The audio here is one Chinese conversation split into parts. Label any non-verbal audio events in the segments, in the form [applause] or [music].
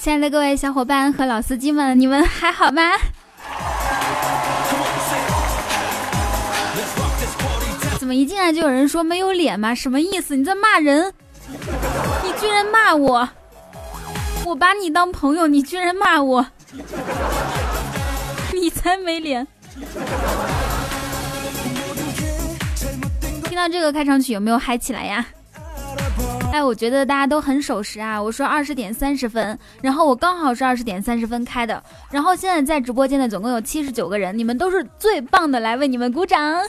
亲爱的各位小伙伴和老司机们，你们还好吗？怎么一进来就有人说没有脸吗？什么意思？你在骂人？你居然骂我！我把你当朋友，你居然骂我！你才没脸！听到这个开场曲有没有嗨起来呀？哎，我觉得大家都很守时啊！我说二十点三十分，然后我刚好是二十点三十分开的，然后现在在直播间的总共有七十九个人，你们都是最棒的，来为你们鼓掌！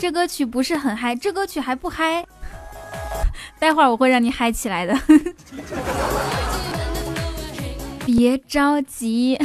这歌曲不是很嗨，这歌曲还不嗨，待会儿我会让你嗨起来的，[laughs] 别着急。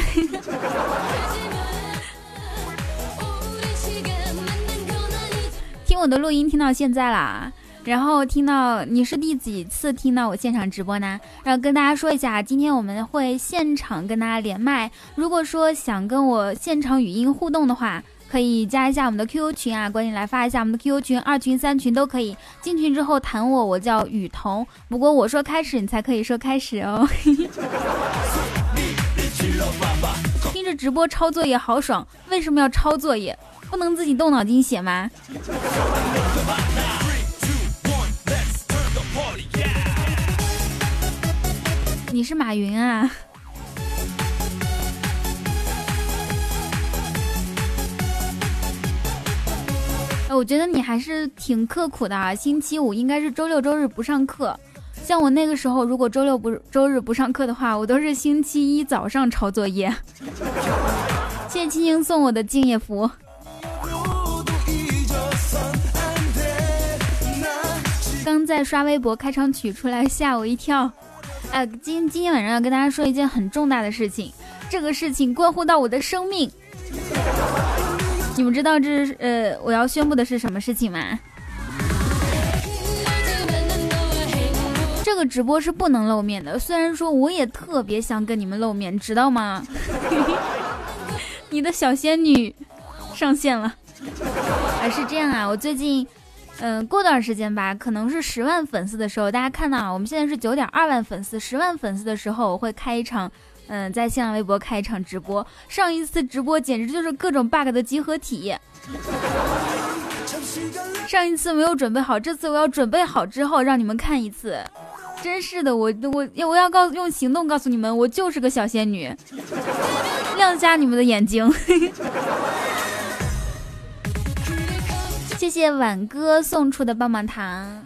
我的录音听到现在啦，然后听到你是第几次听到我现场直播呢？然后跟大家说一下，今天我们会现场跟大家连麦。如果说想跟我现场语音互动的话，可以加一下我们的 QQ 群啊，赶紧来发一下我们的 QQ 群，二群三群都可以。进群之后弹我，我叫雨桐。不过我说开始，你才可以说开始哦。[laughs] 听着直播抄作业好爽，为什么要抄作业？不能自己动脑筋写吗？你是马云啊？哎，我觉得你还是挺刻苦的啊。星期五应该是周六周日不上课，像我那个时候，如果周六不周日不上课的话，我都是星期一早上抄作业。谢谢青青送我的敬业福。刚在刷微博，开场曲出来吓我一跳。哎，今今天晚上要跟大家说一件很重大的事情，这个事情关乎到我的生命。你们知道这是呃我要宣布的是什么事情吗？这个直播是不能露面的，虽然说我也特别想跟你们露面，知道吗？[laughs] 你的小仙女上线了。哎，是这样啊，我最近。嗯，过段时间吧，可能是十万粉丝的时候，大家看到啊，我们现在是九点二万粉丝，十万粉丝的时候，我会开一场，嗯，在新浪微博开一场直播。上一次直播简直就是各种 bug 的集合体。上一次没有准备好，这次我要准备好之后让你们看一次。真是的，我我要我要告诉用行动告诉你们，我就是个小仙女，亮瞎你们的眼睛。谢谢晚哥送出的棒棒糖，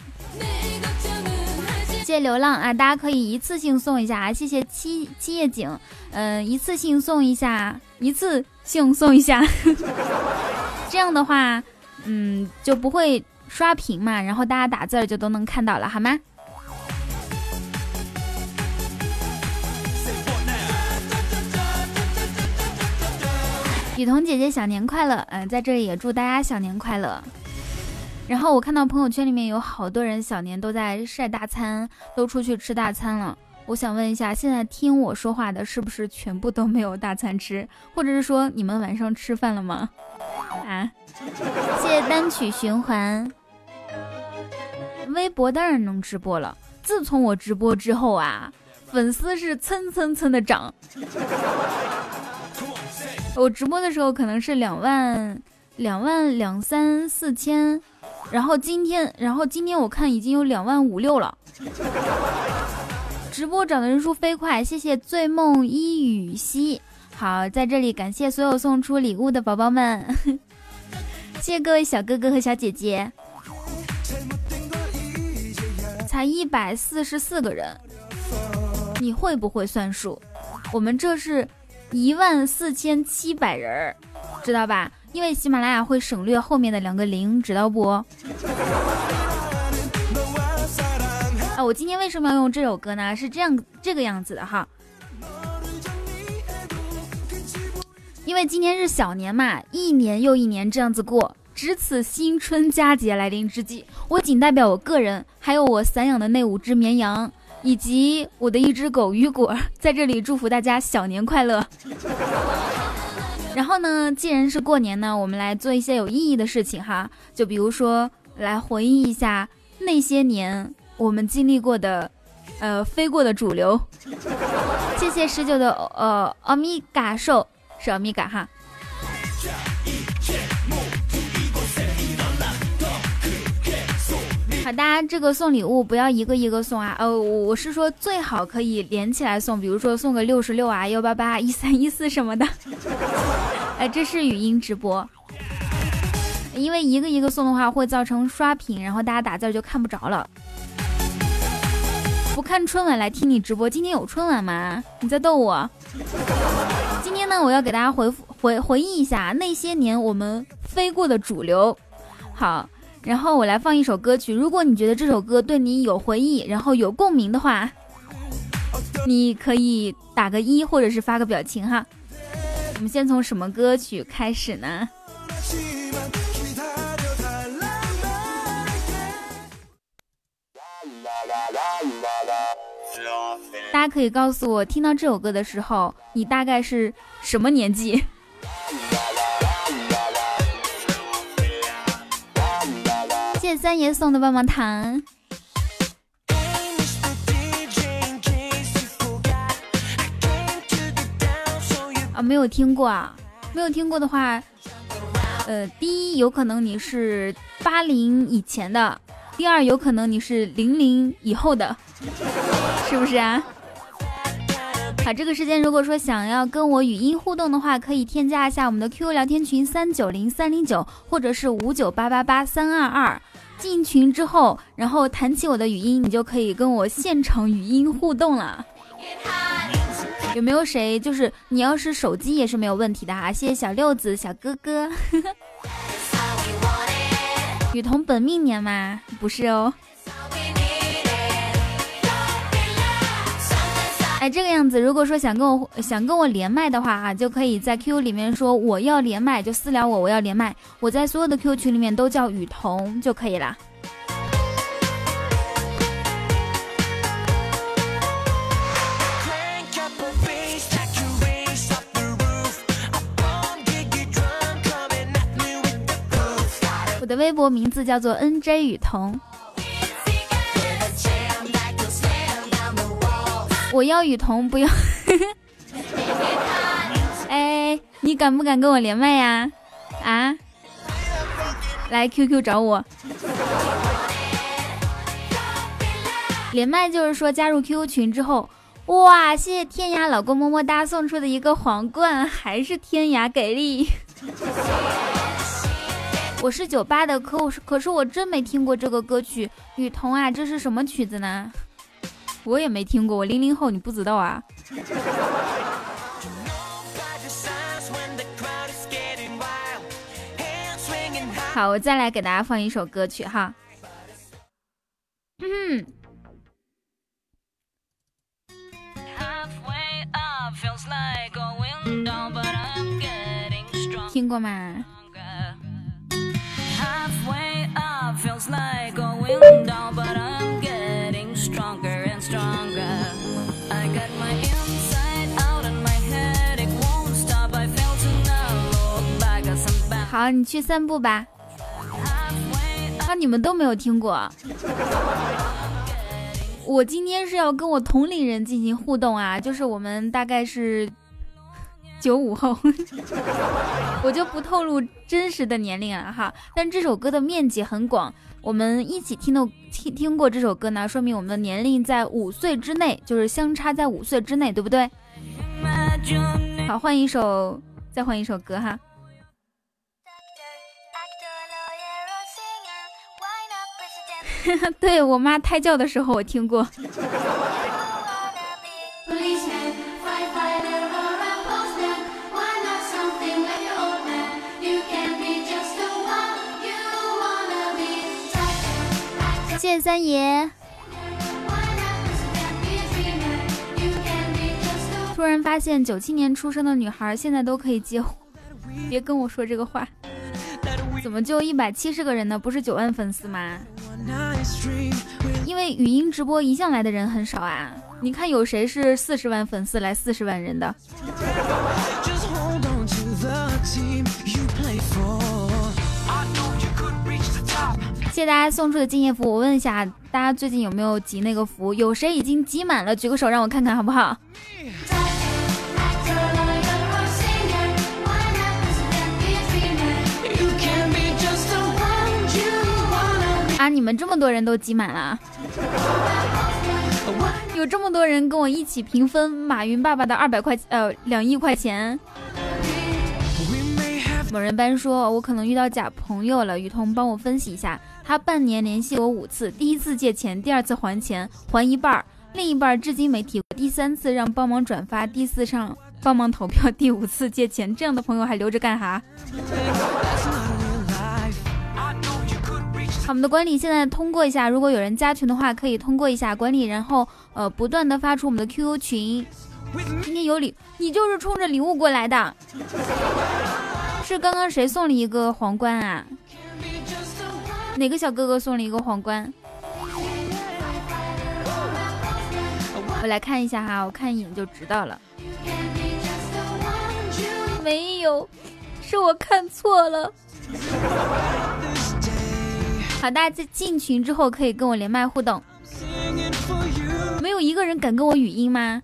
谢谢流浪啊！大家可以一次性送一下啊！谢谢七七叶景，嗯，一次性送一下，一次性送一下，[laughs] 这样的话，嗯，就不会刷屏嘛，然后大家打字就都能看到了，好吗？雨桐姐姐小年快乐，嗯，在这里也祝大家小年快乐。然后我看到朋友圈里面有好多人小年都在晒大餐，都出去吃大餐了。我想问一下，现在听我说话的是不是全部都没有大餐吃，或者是说你们晚上吃饭了吗？啊，谢谢单曲循环。微博当然能直播了，自从我直播之后啊，粉丝是蹭蹭蹭的涨。我直播的时候可能是两万、两万两三四千。然后今天，然后今天我看已经有两万五六了，直播涨的人数飞快，谢谢醉梦一雨兮。好，在这里感谢所有送出礼物的宝宝们，[laughs] 谢谢各位小哥哥和小姐姐。才一百四十四个人，你会不会算数？我们这是一万四千七百人儿，知道吧？因为喜马拉雅会省略后面的两个零，知道不？啊，我今天为什么要用这首歌呢？是这样这个样子的哈。因为今天是小年嘛，一年又一年这样子过，值此新春佳节来临之际，我仅代表我个人，还有我散养的那五只绵羊，以及我的一只狗雨果，在这里祝福大家小年快乐。然后呢，既然是过年呢，我们来做一些有意义的事情哈，就比如说来回忆一下那些年我们经历过的，呃，飞过的主流。谢谢十九的呃欧米伽兽，是欧米伽哈。好，大家这个送礼物不要一个一个送啊，呃，我是说最好可以连起来送，比如说送个六十六啊、幺八八、一三一四什么的。[laughs] 哎，这是语音直播，因为一个一个送的话会造成刷屏，然后大家打字就看不着了。不看春晚来听你直播，今天有春晚吗？你在逗我？今天呢，我要给大家回复回回忆一下那些年我们飞过的主流。好。然后我来放一首歌曲，如果你觉得这首歌对你有回忆，然后有共鸣的话，你可以打个一，或者是发个表情哈。我们先从什么歌曲开始呢？大家可以告诉我，听到这首歌的时候，你大概是什么年纪？谢三爷送的棒棒糖啊，没有听过啊，没有听过的话，呃，第一有可能你是八零以前的，第二有可能你是零零以后的，是不是啊？好，这个时间如果说想要跟我语音互动的话，可以添加一下我们的 QQ 聊天群三九零三零九，或者是五九八八八三二二。进群之后，然后弹起我的语音，你就可以跟我现场语音互动了。有没有谁？就是你要是手机也是没有问题的哈。谢谢小六子小哥哥。[laughs] 雨桐本命年吗？不是哦。哎，这个样子，如果说想跟我想跟我连麦的话啊，就可以在 QQ 里面说我要连麦，就私聊我，我要连麦。我在所有的 QQ 群里面都叫雨桐就可以了。我的微博名字叫做 NJ 雨桐。[laughs] 我要雨桐，不要。[laughs] 哎，你敢不敢跟我连麦呀？啊？来 QQ 找我。连麦就是说加入 QQ 群之后，哇！谢谢天涯老公么么哒送出的一个皇冠，还是天涯给力。[laughs] 我是九八的，可我是可是我真没听过这个歌曲，雨桐啊，这是什么曲子呢？我也没听过，我零零后，你不知道啊？好，我再来给大家放一首歌曲哈。嗯。听过吗？好，你去散步吧。啊，你们都没有听过。我今天是要跟我同龄人进行互动啊，就是我们大概是九五后，我就不透露真实的年龄了哈。但这首歌的面积很广，我们一起听的听听过这首歌呢，说明我们的年龄在五岁之内，就是相差在五岁之内，对不对？好，换一首，再换一首歌哈。[laughs] 对我妈胎教的时候，我听过。谢三爷。突然发现九七年出生的女孩现在都可以结婚，别跟我说这个话。怎么就一百七十个人呢？不是九万粉丝吗？因为语音直播一向来的人很少啊。你看有谁是四十万粉丝来四十万人的？谢大家送出的敬业福。我问一下，大家最近有没有集那个福？有谁已经集满了？举个手让我看看好不好？啊！你们这么多人都集满了，有这么多人跟我一起平分马云爸爸的二百块呃两亿块钱。某人班说：“我可能遇到假朋友了。”雨桐帮我分析一下，他半年联系我五次，第一次借钱，第二次还钱还一半，另一半至今没提过，第三次让帮忙转发，第四上帮忙投票，第五次借钱，这样的朋友还留着干哈？我们的管理现在通过一下，如果有人加群的话，可以通过一下管理，然后呃不断的发出我们的 QQ 群。今天有礼，你就是冲着礼物过来的，是刚刚谁送了一个皇冠啊？哪个小哥哥送了一个皇冠？我来看一下哈，我看一眼就知道了。没有，是我看错了。好，大家在进群之后可以跟我连麦互动。没有一个人敢跟我语音吗？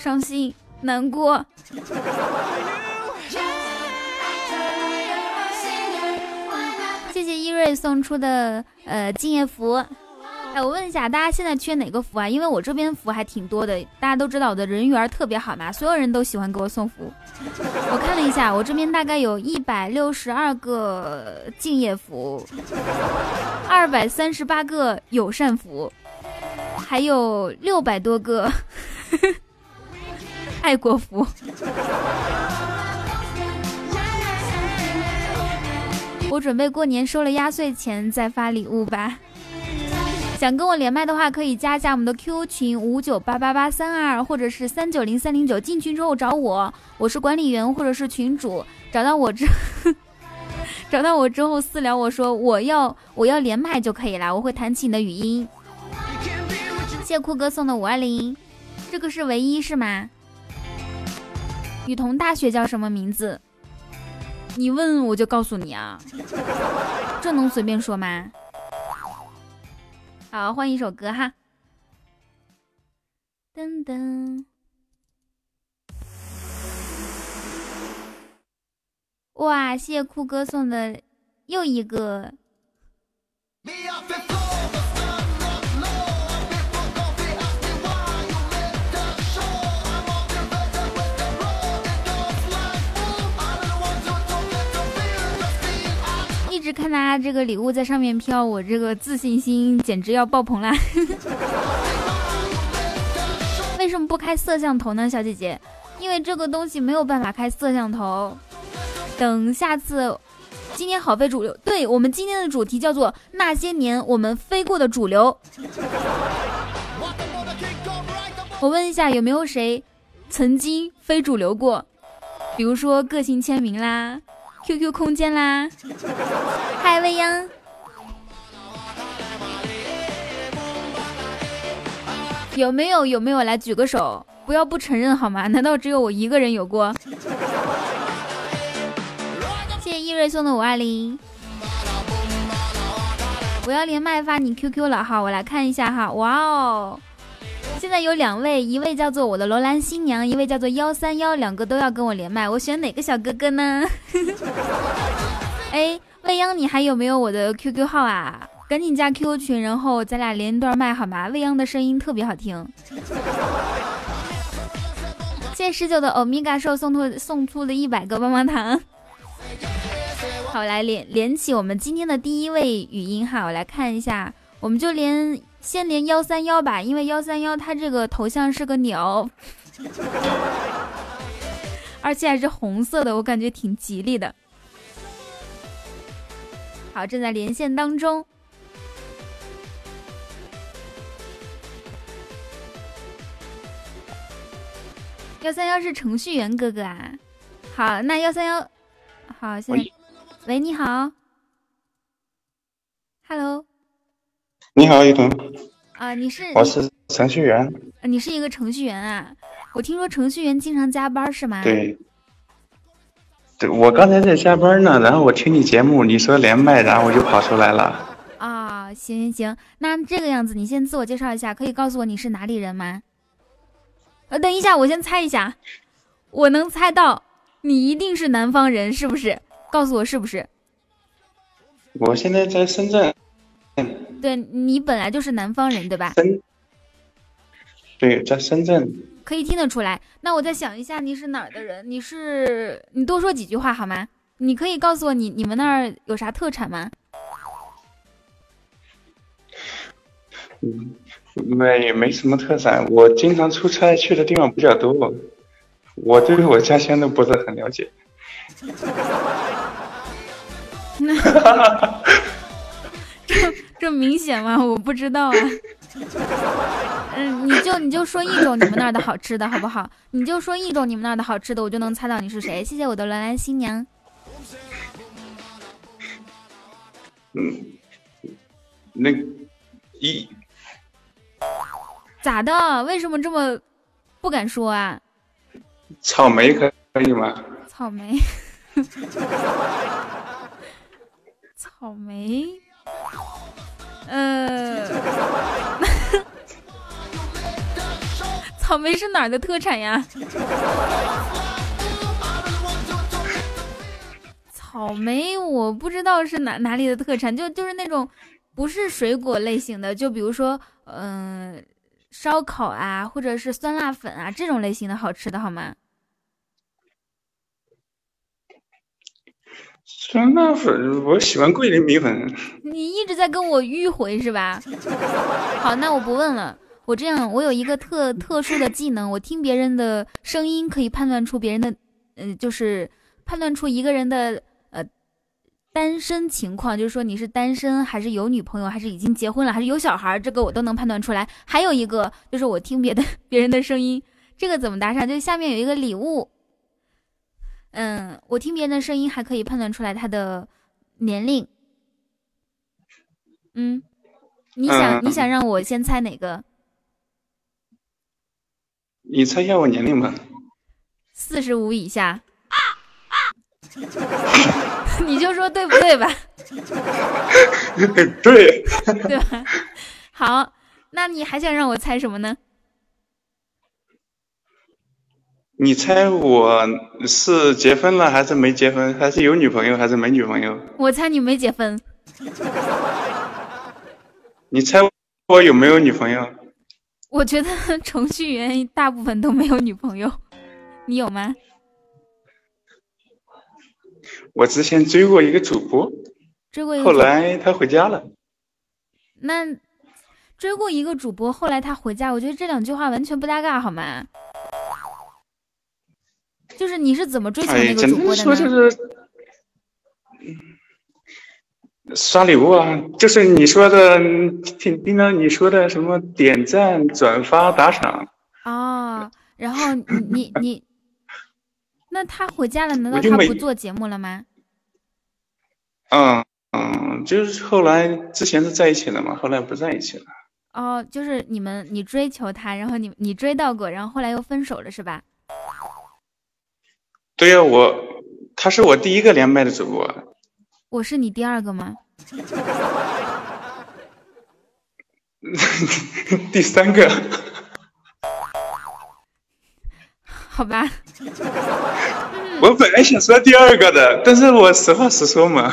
伤心难过。谢谢伊瑞送出的呃敬业福。哎，我问一下，大家现在缺哪个福啊？因为我这边福还挺多的，大家都知道我的人缘特别好嘛，所有人都喜欢给我送福。我看了一下，我这边大概有一百六十二个敬业福，二百三十八个友善福，还有六百多个爱国服。我准备过年收了压岁钱再发礼物吧。想跟我连麦的话，可以加一下我们的 QQ 群五九八八八三二，或者是三九零三零九。进群之后找我，我是管理员或者是群主。找到我之，[laughs] 找到我之后私聊我说我要我要连麦就可以了，我会弹起你的语音。谢酷哥送的五二零，这个是唯一是吗？雨桐大学叫什么名字？你问我就告诉你啊，这能随便说吗？好，换一首歌哈。噔噔，哇！谢谢酷哥送的又一个。看大家这个礼物在上面飘，我这个自信心简直要爆棚啦！[laughs] 为什么不开摄像头呢，小姐姐？因为这个东西没有办法开摄像头。等下次，今天好非主流。对我们今天的主题叫做那些年我们飞过的主流。我问一下，有没有谁曾经非主流过？比如说个性签名啦。QQ 空间啦，嗨未央，有没有有没有来举个手？不要不承认好吗？难道只有我一个人有过？谢谢易瑞送的五二零，我要连麦发你 QQ 了哈，我来看一下哈，哇哦。现在有两位，一位叫做我的罗兰新娘，一位叫做幺三幺，两个都要跟我连麦，我选哪个小哥哥呢？[laughs] 哎，未央，你还有没有我的 QQ 号啊？赶紧加 QQ 群，然后咱俩连一段麦好吗？未央的声音特别好听。谢谢十九的欧米伽兽送出送出的一百个棒棒糖。好，来连连起我们今天的第一位语音哈，我来看一下，我们就连。先连幺三幺吧，因为幺三幺它这个头像是个鸟，[laughs] 而且还是红色的，我感觉挺吉利的。好，正在连线当中。幺三幺是程序员哥哥啊。好，那幺三幺，好，现在，喂，你好，Hello。你好，雨桐。啊，你是？我是程序员。你是一个程序员啊？我听说程序员经常加班是吗？对。对，我刚才在加班呢，然后我听你节目，你说连麦，然后我就跑出来了。啊，行行行，那这个样子，你先自我介绍一下，可以告诉我你是哪里人吗？呃，等一下，我先猜一下，我能猜到你一定是南方人，是不是？告诉我是不是？我现在在深圳。对你本来就是南方人，对吧？深。对，在深圳。可以听得出来。那我再想一下，你是哪儿的人？你是你多说几句话好吗？你可以告诉我你你们那儿有啥特产吗？嗯，没没什么特产。我经常出差去的地方比较多，我对我家乡都不是很了解。[laughs] 这这明显吗？我不知道啊。[laughs] 嗯，你就你就说一种你们那儿的好吃的好不好？你就说一种你们那儿的好吃的，我就能猜到你是谁。谢谢我的兰兰新娘。嗯，那一咋的？为什么这么不敢说啊？草莓可可以吗？草莓，[laughs] 草莓，呃，[laughs] 草莓是哪儿的特产呀？草莓我不知道是哪哪里的特产，就就是那种不是水果类型的，就比如说，嗯。烧烤啊，或者是酸辣粉啊，这种类型的好吃的好吗？酸辣粉，我喜欢桂林米粉。你一直在跟我迂回是吧？好，那我不问了。我这样，我有一个特特殊的技能，我听别人的声音可以判断出别人的，嗯，就是判断出一个人的呃。单身情况就是说你是单身还是有女朋友还是已经结婚了还是有小孩，这个我都能判断出来。还有一个就是我听别的 [laughs] 别人的声音，这个怎么搭上？就下面有一个礼物，嗯，我听别人的声音还可以判断出来他的年龄。嗯，你想你想让我先猜哪个？你猜一下我年龄吧。四十五以下。[laughs] 你就说对不对吧？[laughs] 对，对吧？好，那你还想让我猜什么呢？你猜我是结婚了还是没结婚？还是有女朋友还是没女朋友？我猜你没结婚。[laughs] 你猜我有没有女朋友？我觉得 [laughs] 程序员大部分都没有女朋友，你有吗？我之前追过一个主播，追过一个，后来他回家了。那追过一个主播，后来他回家，我觉得这两句话完全不搭嘎，好吗？就是你是怎么追求那个主播的呢？说就是刷礼物啊，就是你说的，听听到你说的什么点赞、转发、打赏。哦，然后你你你。那他回家了，难道他不做节目了吗？嗯嗯，就是后来之前是在一起的嘛，后来不在一起了。哦，就是你们你追求他，然后你你追到过，然后后来又分手了，是吧？对呀，我他是我第一个连麦的主播。我是你第二个吗？[laughs] 第三个。[laughs] 好吧，[laughs] 我本来想说第二个的，但是我实话实说嘛。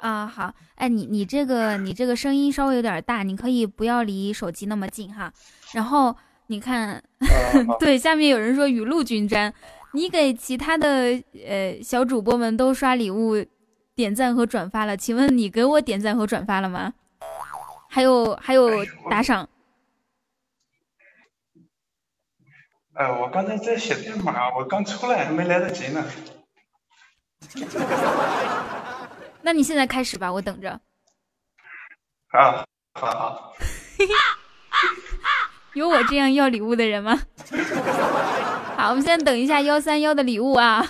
啊，好，哎，你你这个你这个声音稍微有点大，你可以不要离手机那么近哈。然后你看，对，下面有人说雨露均沾，你给其他的呃小主播们都刷礼物、点赞和转发了，请问你给我点赞和转发了吗？还有还有打赏。哎，我刚才在写代码，我刚出来还没来得及呢。[laughs] 那你现在开始吧，我等着。啊，好好。[laughs] 有我这样要礼物的人吗？[laughs] 好，我们先等一下幺三幺的礼物啊。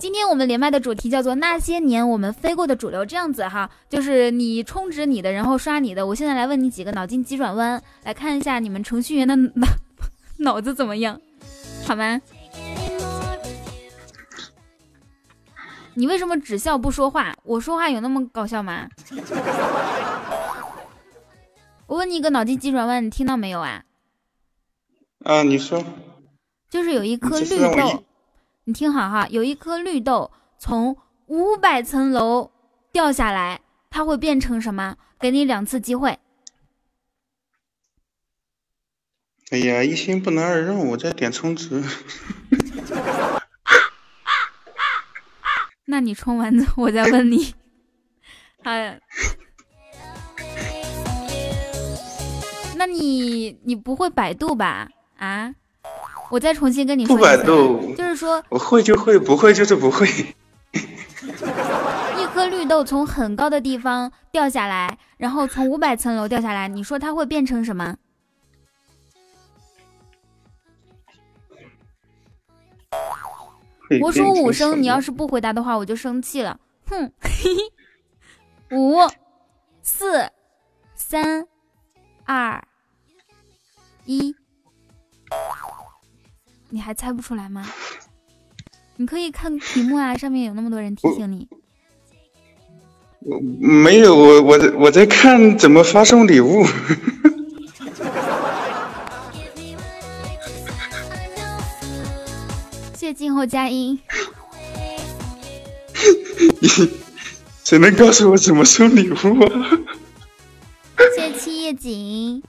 今天我们连麦的主题叫做那些年我们飞过的主流，这样子哈，就是你充值你的，然后刷你的。我现在来问你几个脑筋急转弯，来看一下你们程序员的脑 [laughs] 脑子怎么样，好吗？你为什么只笑不说话？我说话有那么搞笑吗？我问你一个脑筋急转弯，你听到没有啊？啊，你说。就是有一颗绿豆，你听好哈，有一颗绿豆从五百层楼掉下来，它会变成什么？给你两次机会。哎呀，一心不能二用，我在点充值。[laughs] 那你充完之后，我再问你。[laughs] 哎，那你你不会百度吧？啊？我再重新跟你说一次，就是说我会就会，不会就是不会。一颗绿豆从很高的地方掉下来，然后从五百层楼掉下来，你说它会变成什么？我数五声，你要是不回答的话，我就生气了。哼，五、四、三、二、一。你还猜不出来吗？你可以看题目啊，上面有那么多人提醒你。我没有，我我我在看怎么发送礼物。[laughs] 谢静候佳音。[laughs] 谁能告诉我怎么送礼物啊？[laughs] 谢七夜景。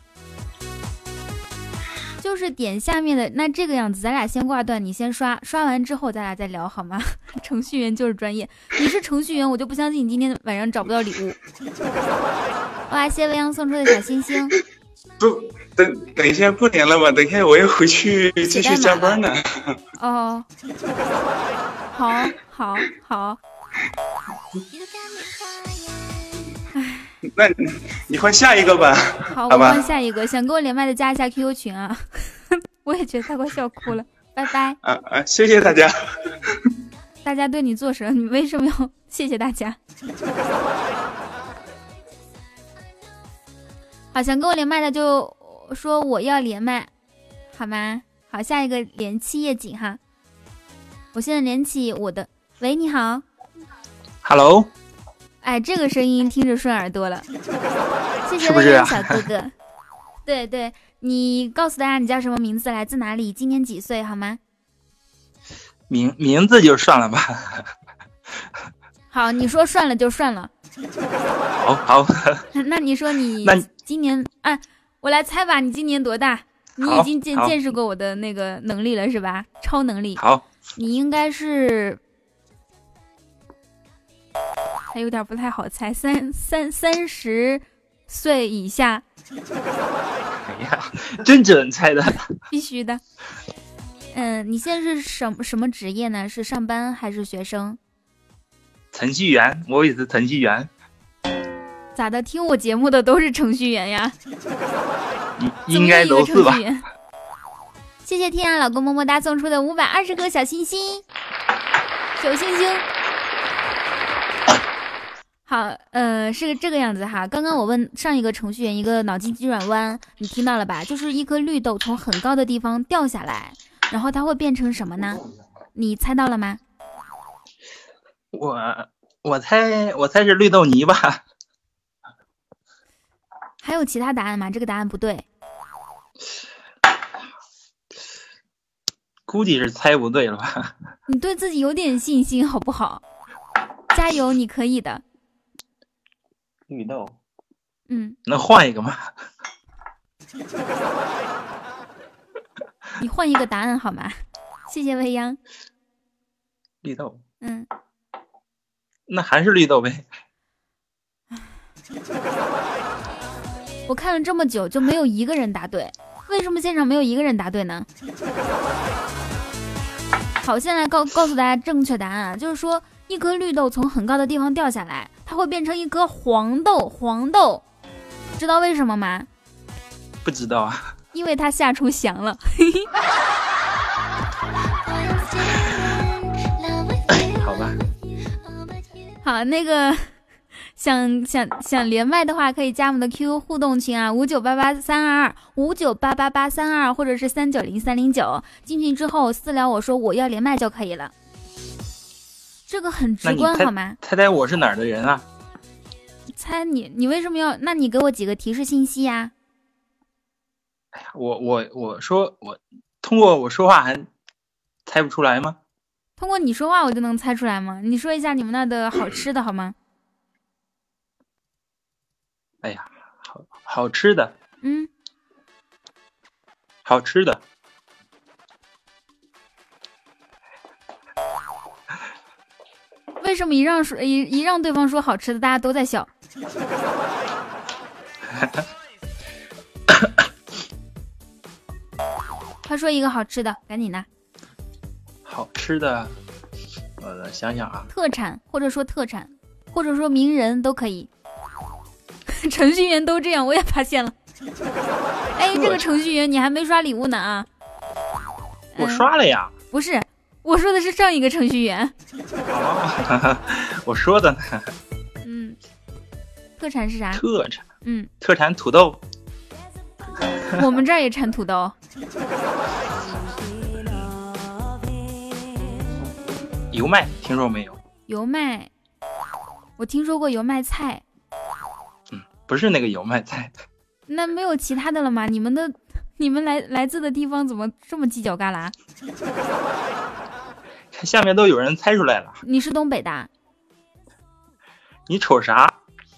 就是点下面的那这个样子，咱俩先挂断，你先刷，刷完之后咱俩再聊好吗？[laughs] 程序员就是专业，你是程序员，我就不相信你今天晚上找不到礼物。哇，谢未央送出的小星星。不，等等一下过年了吧？等一下我要回去继续加班呢。哦，好，好，好。[laughs] [laughs] 那你换下一个吧。好，我换下一个。想跟我连麦的加一下 QQ 群啊！[laughs] 我也觉得他快笑哭了。拜拜。啊啊！谢谢大家。大家对你做什么？你为什么要谢谢大家？[laughs] 好，想跟我连麦的就说我要连麦，好吗？好，下一个连七夜景哈。我现在连起我的。喂，你好。Hello。哎，这个声音听着顺耳朵了，谢谢微微小哥哥。对对，你告诉大家你叫什么名字，来自哪里，今年几岁，好吗？名名字就算了吧。好，你说算了就算了。好好。[laughs] 那你说你今年啊，我来猜吧，你今年多大？你已经见见识过我的那个能力了是吧？超能力。好。你应该是。还有点不太好猜，三三三十岁以下。[laughs] 哎呀，真准猜的，必须的。嗯，你现在是什么什么职业呢？是上班还是学生？程序员，我也是程序员。咋的？听我节目的都是程序员呀？[laughs] 应该都是吧。谢谢天涯老公么么哒送出的五百二十颗小心心，小星星。好，呃，是个这个样子哈。刚刚我问上一个程序员一个脑筋急转弯，你听到了吧？就是一颗绿豆从很高的地方掉下来，然后它会变成什么呢？你猜到了吗？我我猜我猜是绿豆泥吧。还有其他答案吗？这个答案不对。[laughs] 估计是猜不对了吧？[laughs] 你对自己有点信心好不好？加油，你可以的。绿豆，嗯，那换一个吗？你换一个答案好吗？谢谢未央。绿豆，嗯，那还是绿豆呗。我看了这么久，就没有一个人答对，为什么现场没有一个人答对呢？[laughs] 好，现在告告诉大家正确答案啊，就是说。一颗绿豆从很高的地方掉下来，它会变成一颗黄豆。黄豆，知道为什么吗？不知道啊。[laughs] 因为它下出翔了。[laughs] 好吧。好，那个想想想连麦的话，可以加我们的 QQ 互动群啊，五九八八三二二五九八八八三二，或者是三九零三零九。进去之后私聊我说我要连麦就可以了。这个很直观好吗？猜猜我是哪儿的人啊？猜你，你为什么要？那你给我几个提示信息呀？哎呀？我我我说我通过我说话还猜不出来吗？通过你说话我就能猜出来吗？你说一下你们那的好吃的好吗？哎呀，好好吃的，嗯，好吃的，为什么一让说一一让对方说好吃的，大家都在笑？[laughs] 快说一个好吃的，赶紧的，好吃的，我想想啊，特产或者说特产，或者说名人都可以。[laughs] 程序员都这样，我也发现了。[laughs] 哎，这个程序员你还没刷礼物呢啊！我嗯刷了呀。不是，我说的是上一个程序员。哦，[laughs] 我说的呢，嗯，特产是啥？特产嗯，特产土豆，我们这儿也产土豆。[laughs] 油麦，听说没有？油麦，我听说过油麦菜，嗯不是那个油麦菜，那没有其他的了吗？你们的，[laughs] 你们来来自的地方怎么这么犄角旮旯？看下面都有人猜出来了。你是东北的？你瞅啥？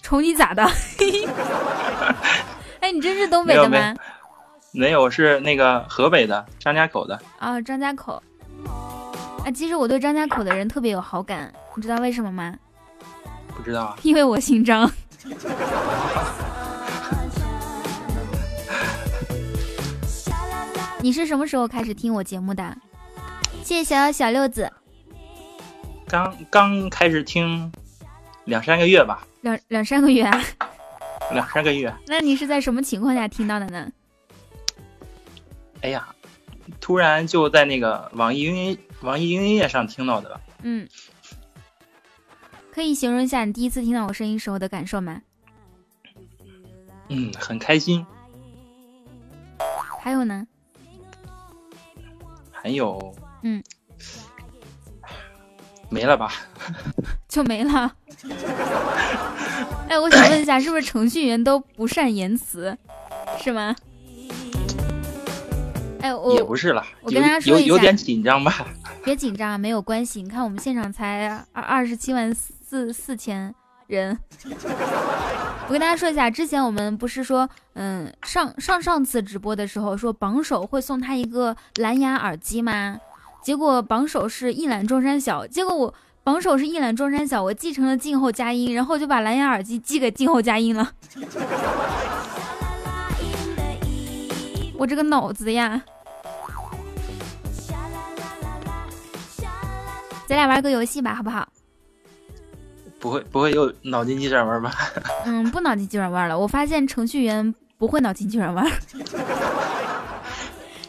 瞅你咋的？[laughs] 哎，你真是东北的吗？没有，是那个河北的张家口的。啊、张家口。啊，其实我对张家口的人特别有好感，你知道为什么吗？不知道啊，因为我姓张。[laughs] 你是什么时候开始听我节目的？谢谢小小小六子，刚刚开始听两三个月吧，两两三个月啊？[laughs] 两三个月。那你是在什么情况下听到的呢？哎呀，突然就在那个网易云网易云音乐上听到的。嗯，可以形容一下你第一次听到我声音时候的感受吗？嗯，很开心。还有呢？还有，嗯，没了吧？[laughs] 就没了。[laughs] 哎，我想问一下，是不是程序员都不善言辞，是吗？哎，我也不是了，我跟大家说一下有有点紧张吧？[laughs] 别紧张，没有关系。你看我们现场才二二十七万四四千人。我跟大家说一下，之前我们不是说，嗯，上上上次直播的时候说榜首会送他一个蓝牙耳机吗？结果榜首是一览众山小，结果我榜首是一览众山小，我继承了静候佳音，然后就把蓝牙耳机寄给静候佳音了。我这个脑子呀！咱俩玩个游戏吧，好不好？不会不会又脑筋急转弯吧？嗯，不脑筋急转弯了。我发现程序员不会脑筋急转弯。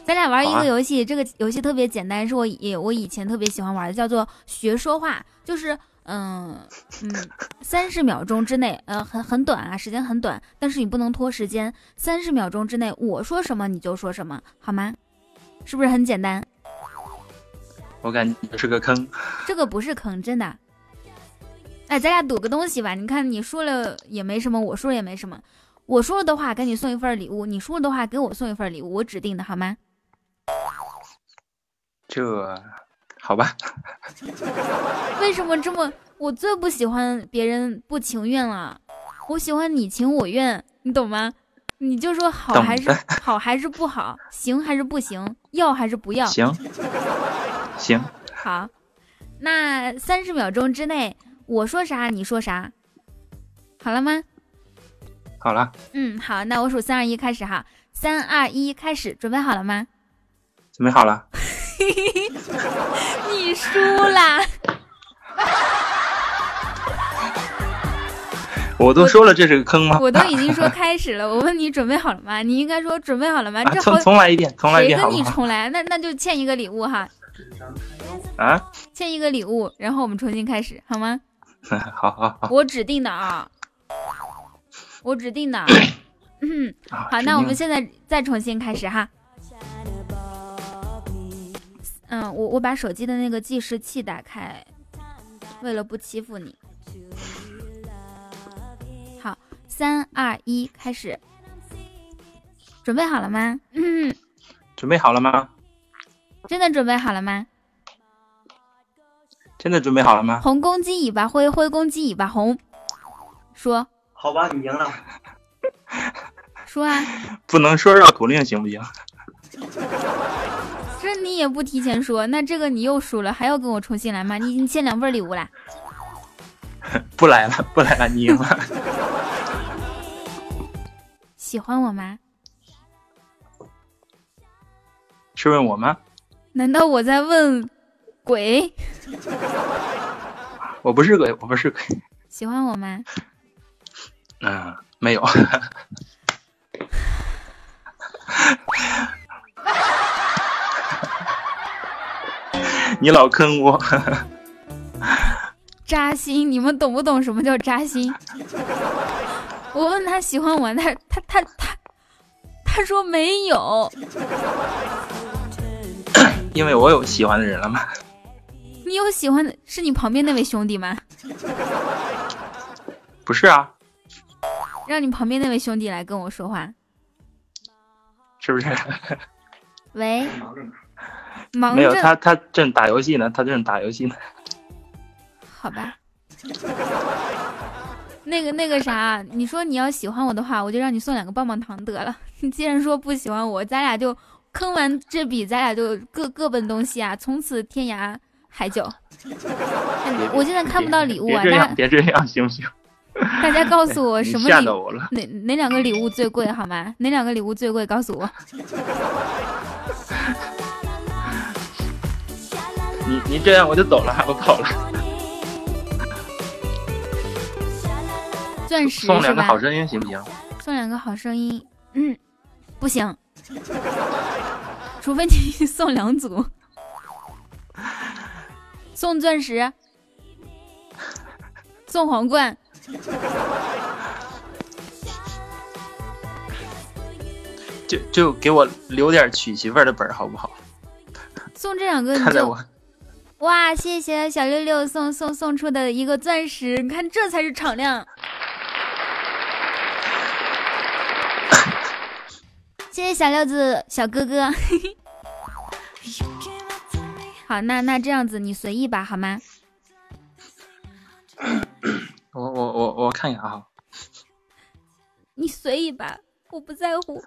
咱俩玩一个游戏，这个游戏特别简单，是我以我以前特别喜欢玩的，叫做学说话，就是嗯嗯，三十秒钟之内，呃，很很短啊，时间很短，但是你不能拖时间，三十秒钟之内我说什么你就说什么，好吗？是不是很简单？我感觉是个坑。这个不是坑，真的。哎，咱俩赌个东西吧，你看你输了也没什么，我输了也没什么。我输了的话，给你送一份礼物；你输了的话，给我送一份礼物，我指定的好吗？这好吧？[laughs] 为什么这么？我最不喜欢别人不情愿了，我喜欢你情我愿，你懂吗？你就说好还是好还是不好，行还是不行，要还是不要？行行，[laughs] 好，那三十秒钟之内我说啥你说啥，好了吗？好了，嗯，好，那我数三二一开始哈，三二一开始，准备好了吗？准备好了。[laughs] 你输啦！[laughs] 我都说了这是个坑吗？我都已经说开始了，我问你准备好了吗？你应该说准备好了吗？啊，重重来一遍，重来一谁跟遍好不好？你重来？那那就欠一个礼物哈，啊，欠一个礼物，然后我们重新开始好吗？[laughs] 好好好。我指定的啊，我指定的。[coughs] 好，那我们现在再重新开始哈。嗯，我我把手机的那个计时器打开。为了不欺负你。好，三二一，开始。准备好了吗？嗯，准备好了吗？真的准备好了吗？真的准备好了吗？红公鸡尾巴灰，灰公鸡尾巴红。说。好吧，你赢了。说啊。[laughs] 不能说绕口令行不行？[laughs] 这你也不提前说，那这个你又输了，还要跟我重新来吗？你已经欠两份礼物了。[laughs] 不来了，不来了，你赢了。[laughs] 喜欢我吗？是问我吗？难道我在问鬼？[laughs] 我不是鬼，我不是鬼。喜欢我吗？嗯，没有。[laughs] 你老坑我，扎心！你们懂不懂什么叫扎心？我问他喜欢我，他他他他他说没有。因为我有喜欢的人了吗？你有喜欢的是你旁边那位兄弟吗？不是啊。让你旁边那位兄弟来跟我说话，是不是？喂。[laughs] 忙。没有他，他正打游戏呢，他正打游戏呢。好吧。那个那个啥，你说你要喜欢我的话，我就让你送两个棒棒糖得了。你既然说不喜欢我，咱俩就。坑完这笔，咱俩就各各奔东西啊！从此天涯海角。我现在看不到礼物啊！别这样，别这样，行不行？[laughs] 大家告诉我什么礼？物？哪哪两个礼物最贵？好吗？哪两个礼物最贵？告诉我。你你这样我就走了，我跑了。钻石送两个好声音行不行？送两个好声音，嗯，不行。除非你 [laughs] 送两组，送钻石，送皇冠，就就给我留点娶媳妇儿的本儿好不好？送这两个你就哇！谢谢小六六送送送出的一个钻石，你看这才是敞亮。谢谢小六子小哥哥，好，那那这样子你随意吧，好吗？[coughs] 我我我我看一下啊，你随意吧，我不在乎，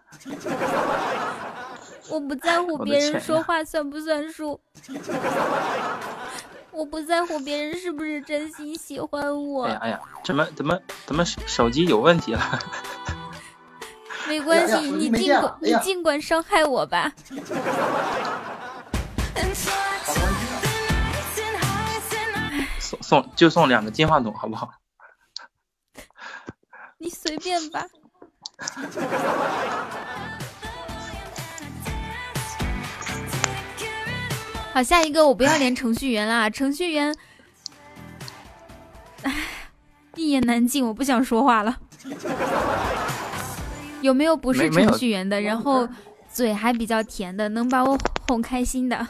我不在乎别人说话算不算数，我不在乎别人是不是真心喜欢我。哎呀哎呀，怎么怎么怎么手机有问题了？没关系，你尽管你尽管伤害我吧。[laughs] 送送就送两个金话筒好不好？你随便吧。好，下一个我不要连程序员啦，[laughs] 程序员，唉，一言难尽，我不想说话了。[laughs] 有没有不是程序员的，然后嘴还比较甜的，能把我哄开心的？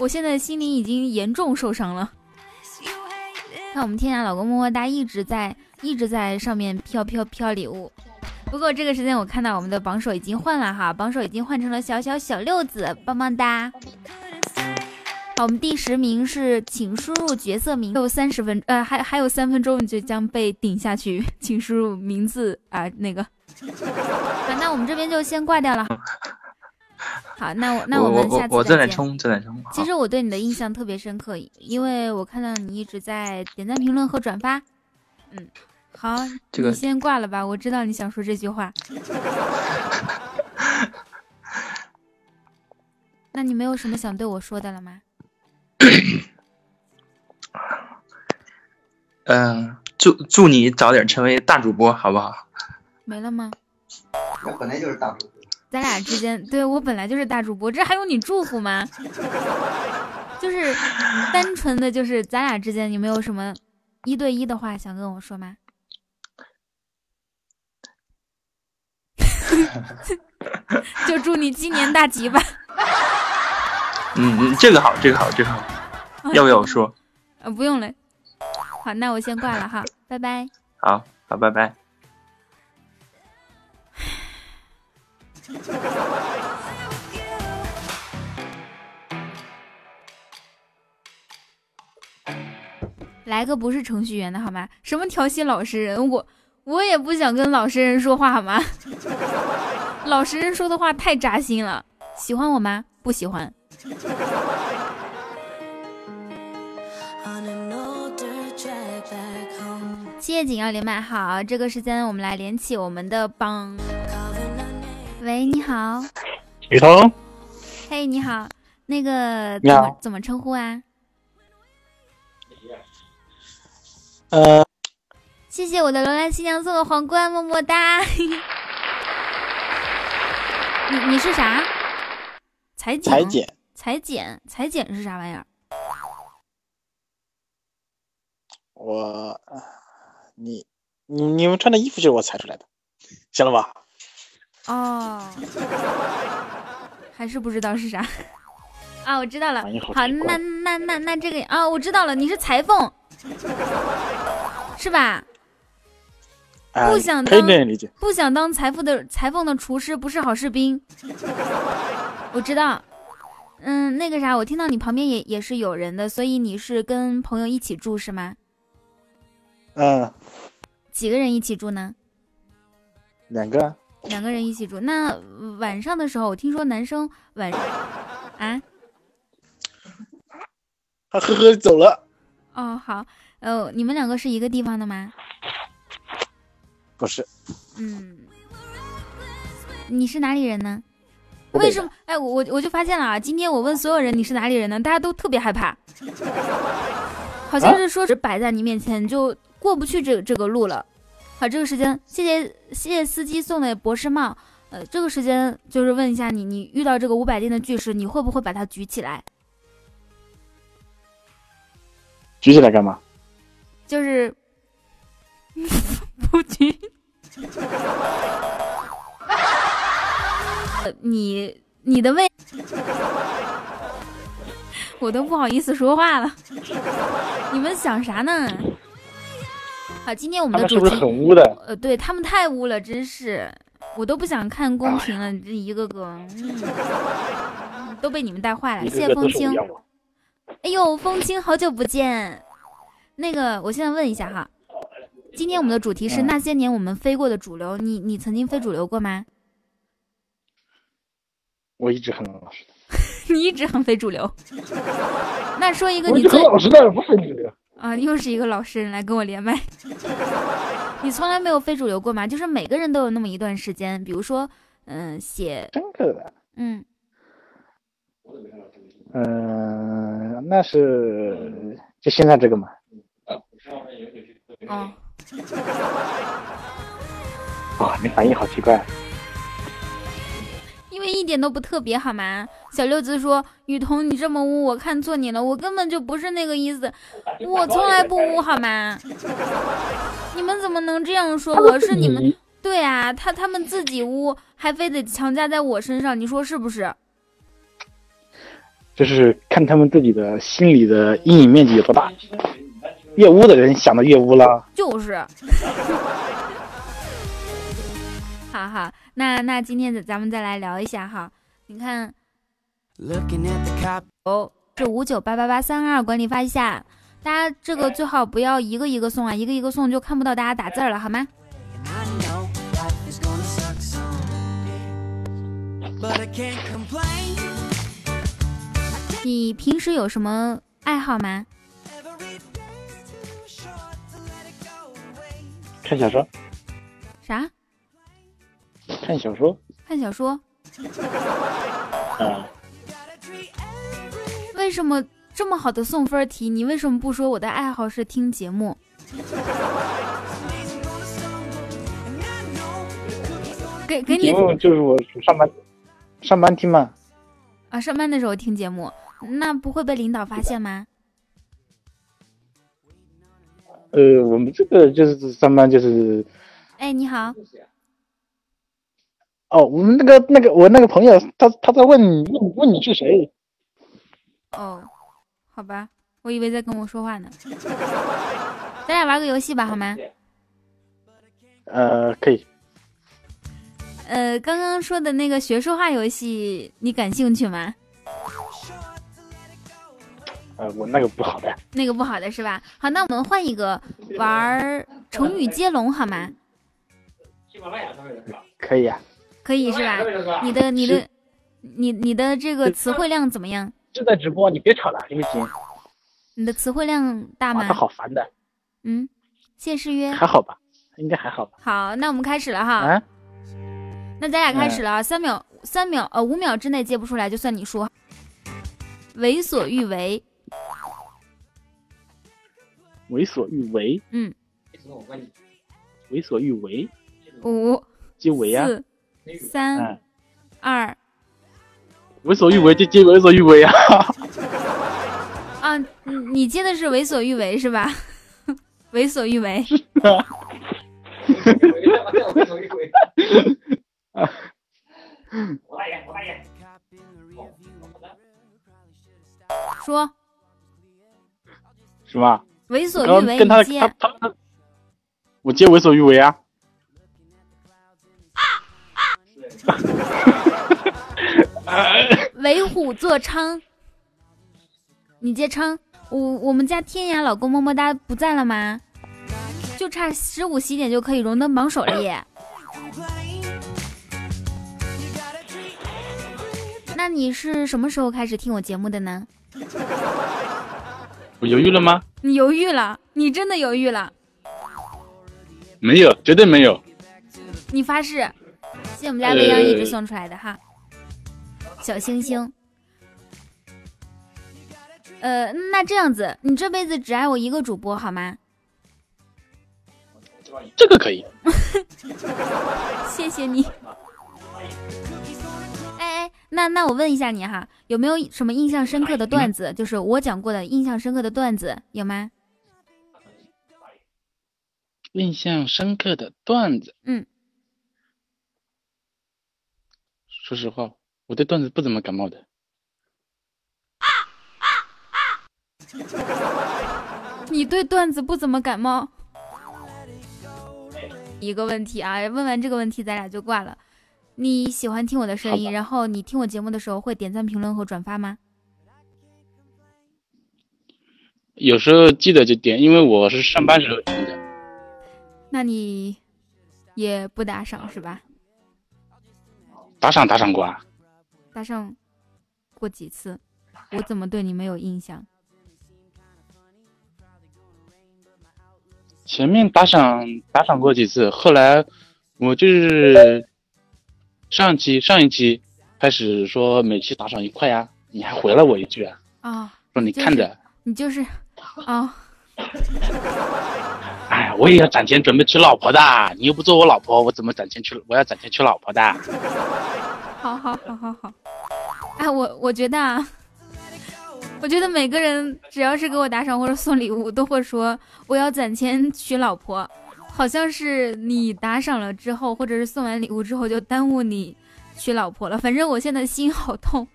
我现在心灵已经严重受伤了。[laughs] 看我们天涯老公么么哒一直在一直在上面飘飘飘礼物。不过这个时间我看到我们的榜首已经换了哈，榜首已经换成了小小小六子，棒棒哒。好，我们第十名是，请输入角色名，还有三十分，呃，还还有三分钟你就将被顶下去，请输入名字啊，那个。好，那我们这边就先挂掉了。好，那我那我们下次我正在冲，正在冲。其实我对你的印象特别深刻，因为我看到你一直在点赞、评论和转发。嗯，好，你先挂了吧，我知道你想说这句话。[laughs] 那你没有什么想对我说的了吗？[coughs] 嗯，祝祝你早点成为大主播，好不好？没了吗？我本来就是大主播。咱俩之间，对我本来就是大主播，这还用你祝福吗？[laughs] 就是单纯的就是咱俩之间，你没有什么一对一的话想跟我说吗？[laughs] 就祝你鸡年大吉吧。[laughs] 嗯嗯，这个好，这个好，这个好。要不要我说？啊，不用了。好，那我先挂了哈，拜拜。好好，拜拜。来个不是程序员的好吗？什么调戏老实人，我我也不想跟老实人说话好吗？[laughs] 老实人说的话太扎心了。喜欢我吗？不喜欢。七夜景要连麦，好，这个时间我们来连起我们的帮。喂，你好，雨桐，嘿，你好，那个怎么怎么称呼啊？呃，谢谢我的楼兰新娘送的皇冠，么么哒。[laughs] 你你是啥？裁剪？裁剪，裁剪？裁剪是啥玩意儿？我，你你你们穿的衣服就是我裁出来的，行了吧？哦，[laughs] 还是不知道是啥啊？我知道了。好好，那那那那这个啊，我知道了，你是裁缝，是吧？啊，不想当。不想当裁缝的裁缝的厨师不是好士兵。我知道，嗯，那个啥，我听到你旁边也也是有人的，所以你是跟朋友一起住是吗？嗯，几个人一起住呢？两个两个人一起住。那晚上的时候，我听说男生晚啊，他呵呵走了，哦好，呃，你们两个是一个地方的吗？不是，嗯，你是哪里人呢？为什么？哎，我我我就发现了啊，今天我问所有人你是哪里人呢，大家都特别害怕，[laughs] 好像是说是摆在你面前就过不去这这个路了。好，这个时间谢谢谢谢司机送的博士帽。呃，这个时间就是问一下你，你遇到这个五百斤的巨石，你会不会把它举起来？举起来干嘛？就是 [laughs] 不举。呃你你的胃，我都不好意思说话了。你们想啥呢？好，今天我他们的主题，很污的？呃，对他们太污了，真是，我都不想看公屏了，这一个个，嗯，都被你们带坏了。谢谢风清。哎呦，风清，好久不见。那个，我现在问一下哈，今天我们的主题是嗯那些年我们飞过的主流，你你曾经非主流过吗？我一直很老实的，[laughs] 你一直很非主流。那说一个你最很老实的，不是你的。啊，又是一个老实人来跟我连麦。[laughs] 你从来没有非主流过吗？就是每个人都有那么一段时间，比如说，嗯、写，真的，嗯，嗯、那是就现在这个嘛。哦，[laughs] 哇，你反应好奇怪。因为一点都不特别，好吗？小六子说：“雨桐，你这么污，我看错你了，我根本就不是那个意思，我从来不污，好吗？你们怎么能这样说？我是你们对啊，他他们自己污，还非得强加在我身上，你说是不是？就是看他们自己的心理的阴影面积有多大。越污的人想到越污了。就是。[laughs] 好好，那那今天咱们再来聊一下哈，你看.哦，是五九八八八三二管理发一下，大家这个最好不要一个一个送啊，一个一个送就看不到大家打字了，好吗？I know life is gonna suck some, but I can't complain. 你平时有什么爱好吗？看小说，啥？看小说，看小说？啊、为什么这么好的送分题，你为什么不说我的爱好是听节目给给你节目就是我上班上班听嘛。啊，上班的时候听节目，那不会被领导发现吗？呃，我们这个就是上班就是哎，你好，哦，我们那个那个我那个朋友他他在问问问你是谁？哦，好吧，我以为在跟我说话呢。咱俩玩个游戏吧，好吗？呃，可以。呃，刚刚说的那个学说话游戏，你感兴趣吗？呃，我那个不好的。那个不好的是吧？好，那我们换一个玩儿成语接龙好吗？喜马拉雅上面的可以啊。可以是吧？你的你的你你的这个词汇量怎么样？正在直播，你别吵了，行不行？你的词汇量大吗？好烦的。嗯，谢世约。还好吧？应该还好吧？好，那我们开始了哈。啊？那咱俩开始了啊，三秒三秒呃五秒之内接不出来就算你输。为所欲为，为所欲为。嗯。为所欲为，五接为啊。四三嗯。二为所欲为就接为所欲为啊。啊，你你接的是为所欲为是吧？[laughs] 为所欲为。说是吧？为所欲为，跟他他他，我接为所欲为啊。[laughs] 为虎作伥，你接伥。我我们家天涯老公么么哒不在了吗？就差十五喜点就可以荣登榜首了耶。那你是什么时候开始听我节目的呢？我犹豫了吗？你犹豫了，你真的犹豫了，没有，绝对没有。你发誓。谢谢我们家未央一直送出来的哈，小星星。呃，那这样子，你这辈子只爱我一个主播好吗？这个可以。[laughs] 谢谢你。那那我问一下你哈，有没有什么印象深刻的段子？就是我讲过的印象深刻的段子有吗？印象深刻的段子。嗯。说实话，我对段子不怎么感冒的。啊啊啊你对段子不怎么感冒？一个问题啊，问完这个问题咱俩就挂了。你喜欢听我的声音，然后你听我节目的时候会点赞、评论和转发吗？有时候记得就点，因为我是上班时候听的。那你也不打赏是吧？打赏打赏过啊。打赏过几次？我怎么对你没有印象？前面打赏打赏过几次，后来我就是上期上一期开始说每期打赏一块呀、你还回了我一句啊，啊、说你看着，你就是啊、[laughs] 哎，我也要攒钱准备娶老婆的，你又不做我老婆，我怎么攒钱娶？我要攒钱娶老婆的。好好好好好。哎，我我觉得啊，我觉得每个人只要是给我打赏或者送礼物，都会说我要攒钱娶老婆，好像是你打赏了之后，或者是送完礼物之后就耽误你娶老婆了。反正我现在心好痛。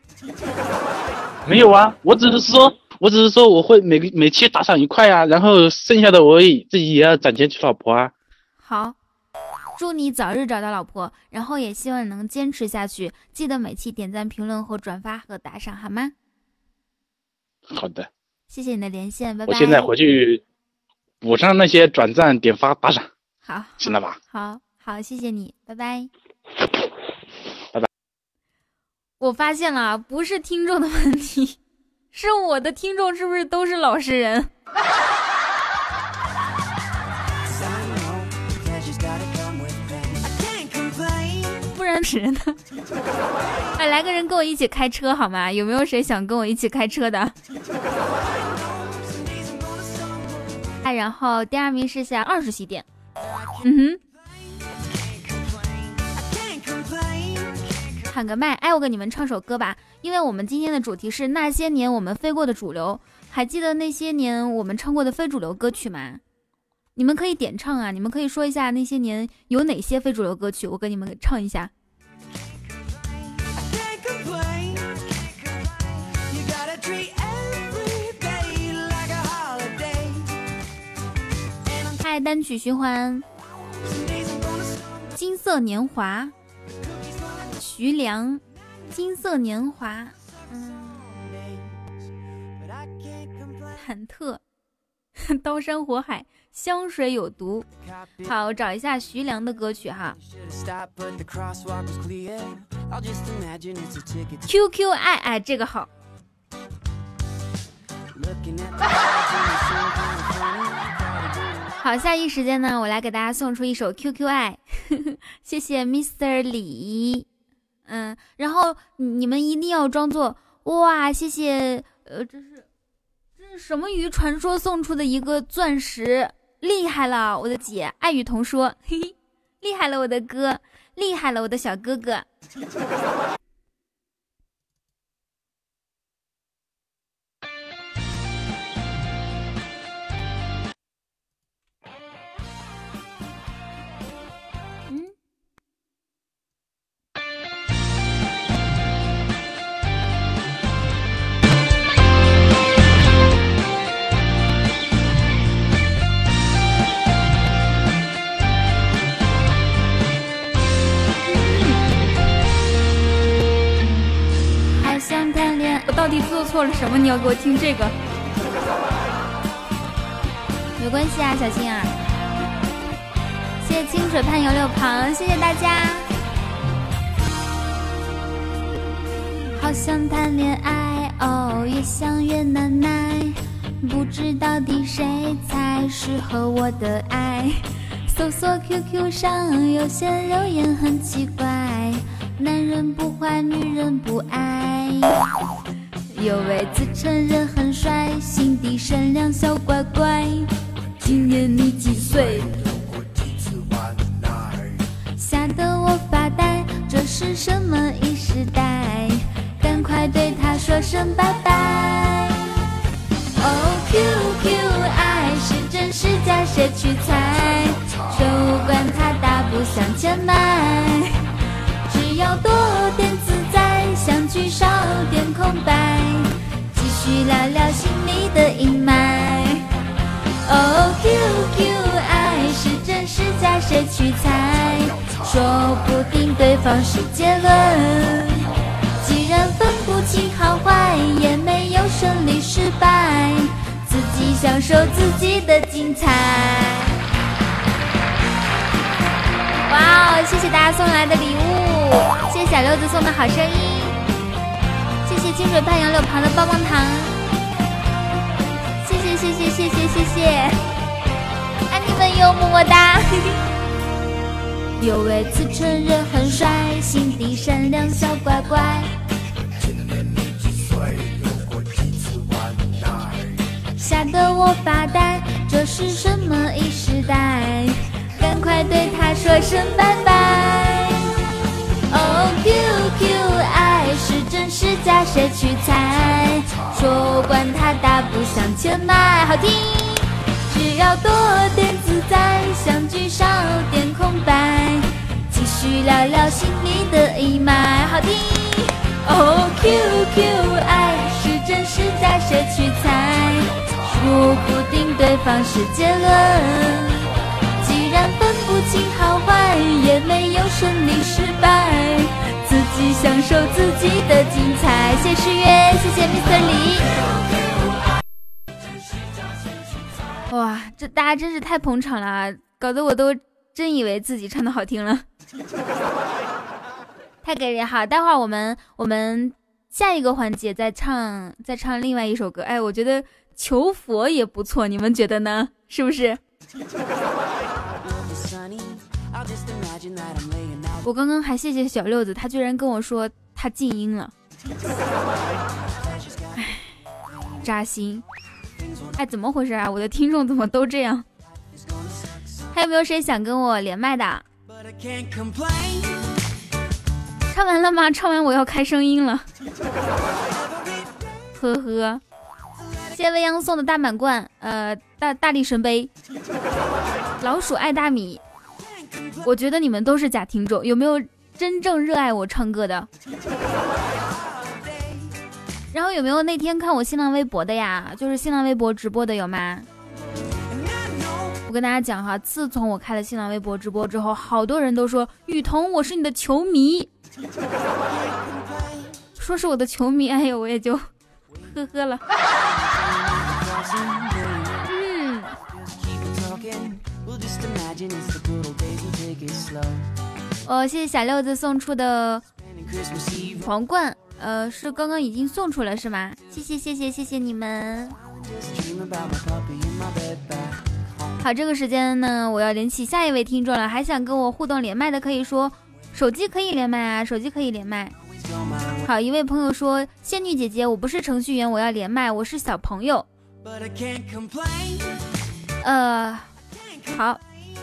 没有啊，我只是说，我只是说我会每个每期打赏一块啊，然后剩下的我也自己也要攒钱娶老婆啊。好，祝你早日找到老婆，然后也希望你能坚持下去。记得每期点赞、评论和转发和打赏，好吗？好的，谢谢你的连线，拜拜。我现在回去补上那些转赞、点发、打赏，好，行了吧？好好，谢谢你，拜拜。拜拜。我发现了，不是听众的问题，[laughs] 是我的听众是不是都是老实人？不然是人呢？哎，来个人跟我一起开车好吗？有没有谁想跟我一起开车的？哎，然后第二名是下二十喜点。嗯哼。喊个麦，哎，我给你们唱首歌吧，因为我们今天的主题是那些年我们飞过的主流，还记得那些年我们唱过的非主流歌曲吗？你们可以点唱啊，你们可以说一下那些年有哪些非主流歌曲，我给你们唱一下。爱单曲循环，《金色年华》，徐良，《金色年华》，嗯，忐忑，[laughs] 刀山火海，香水有毒。好，我找一下徐良的歌曲哈。QQ 爱爱这个好。好，下一时间呢，我来给大家送出一首 QQ 爱，[laughs] 谢谢 Mr 李，嗯，然后你们一定要装作哇，谢谢，呃，这是这是什么鱼传说送出的一个钻石，厉害了，我的姐，爱与同说，嘿嘿，厉害了，我的哥，厉害了，我的小哥哥。我到底做错了什么？你要给我听这个？没关系啊，小青啊。谢谢清水畔有柳旁，谢谢大家。好想谈恋爱哦，越想越难耐，不知到底谁才适合我的爱。搜索 QQ 上有些留言很奇怪，男人不坏，女人不爱。有位自称人很帅，心地善良小乖乖。今年你几岁？吓得我发呆，这是什么一时代？赶快对他说声拜拜。哦，QQ 爱是真是假，谁去猜？手管它大不向前迈，只要多点自，相聚少点空白，继续聊聊心里的阴霾。哦，QQ 爱是真是假，谁去猜？说不定对方是结论。既然分不清好坏，也没有胜利失败，自己享受自己的精彩。哇哦，谢谢大家送来的礼物，谢谢小六子送的好声音，清水畔杨柳旁的棒棒糖，谢谢谢谢谢谢谢谢，爱你们哟，么么哒。[laughs] 有位自称人很帅，心地善良小乖乖。吓得我发呆，这是什么一时代？赶快对他说声拜拜。哦，QQ 爱是真是假，谁去猜？说管他大步向前迈，好听。只要多点自在，相聚少点空白，继续聊聊心里的阴霾，好听。哦，QQ 爱是真是假，谁去猜？说不定对方是结论。既然分不清好，也没有胜利失败，自己享受自己的精彩。谢诗月，谢谢 Mr 李。哇，这大家真是太捧场了啊，搞得我都真以为自己唱的好听了，[laughs] 太给力哈！待会儿我们我们下一个环节再唱再唱另外一首歌，哎，我觉得求佛也不错，你们觉得呢？是不是？我刚刚还谢谢小六子，他居然跟我说他静音了，唉，[laughs] 扎心。哎，怎么回事啊？我的听众怎么都这样？还有没有谁想跟我连麦的？唱完了吗？唱完我要开声音了。呵呵，谢谢未央送的大满贯，呃，大大力神杯。老鼠爱大米，我觉得你们都是假听众，有没有真正热爱我唱歌的？然后有没有那天看我新浪微博的呀？就是新浪微博直播的有吗？我跟大家讲哈，自从我开了新浪微博直播之后，好多人都说雨桐，我是你的球迷，说是我的球迷，哎呦，我也就呵呵了。嗯，哦谢谢小六子送出的皇冠呃是刚刚已经送出了是吗？谢谢谢谢谢谢你们。好这个时间呢我要连起下一位听众了还想跟我互动连麦的可以说手机可以连麦啊手机可以连麦。好一位朋友说仙女姐姐我不是程序员我要连麦我是小朋友。呃好。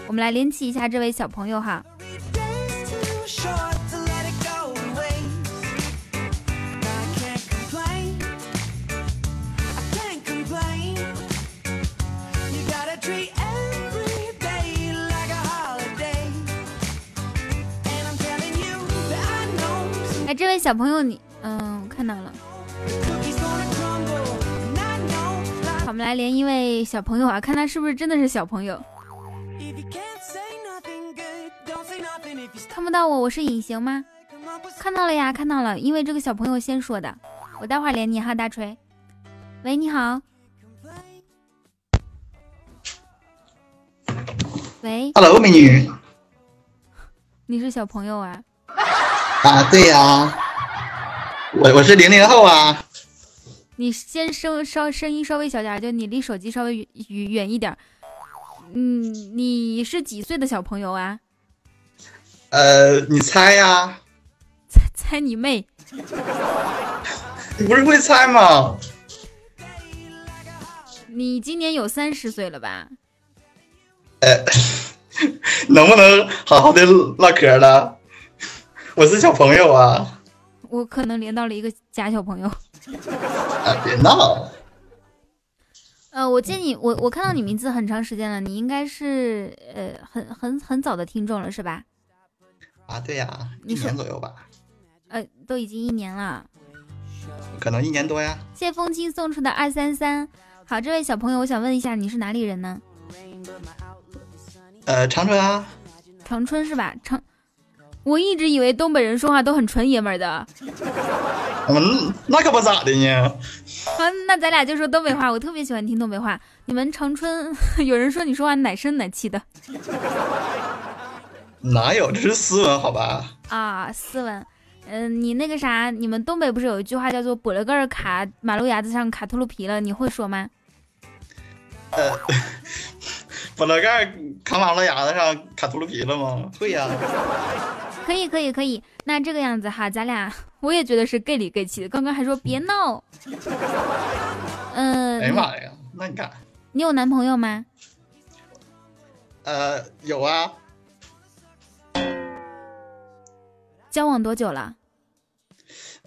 我们来连起一下这位小朋友哈。哎，这位小朋友，你嗯，我看到了。我们来连一位小朋友啊，看他是不是真的是小朋友。看不到我，我是隐形吗看到了呀，看到了，因为这个小朋友先说的。我待会儿连你哈，大锤。喂，你好。喂，Hello，美女你是小朋友啊？啊，对呀、我我是零零后啊，你先声稍声音稍微小点，就你离手机稍微远远远一点。嗯，你是几岁的小朋友啊？呃，你猜呀、猜猜你妹！你不是会猜吗？你今年有三十岁了吧？呃，[laughs] 能不能好好的唠嗑了？我是小朋友啊，我可能连到了一个假小朋友。啊，别闹，呃，我见你，我我看到你名字很长时间了，你应该是呃很很很早的听众了是吧？啊，对呀、一年左右吧，呃，都已经一年了。可能一年多呀。谢风清送出的二三三。好，这位小朋友，我想问一下，你是哪里人呢？呃，长春啊，长春是吧？长，我一直以为东北人说话都很纯爷们儿的。啊，嗯，那可不咋的呢。那咱俩就说东北话，我特别喜欢听东北话。你们长春 [laughs] 有人说你说话奶声奶气的哪有？这是斯文，好吧？啊，斯文。嗯、你那个啥，你们东北不是有一句话叫做“补了个儿卡马路牙子上卡秃噜皮了”，你会说吗？呃，把老盖儿卡马路牙子上卡秃噜皮了吗？会呀、可以，可以，可以。那这个样子哈，咱俩我也觉得是 gay 里 gay 气的。刚刚还说别闹。嗯、哎呀妈呀，那你看，你有男朋友吗？呃，有啊，交往多久了？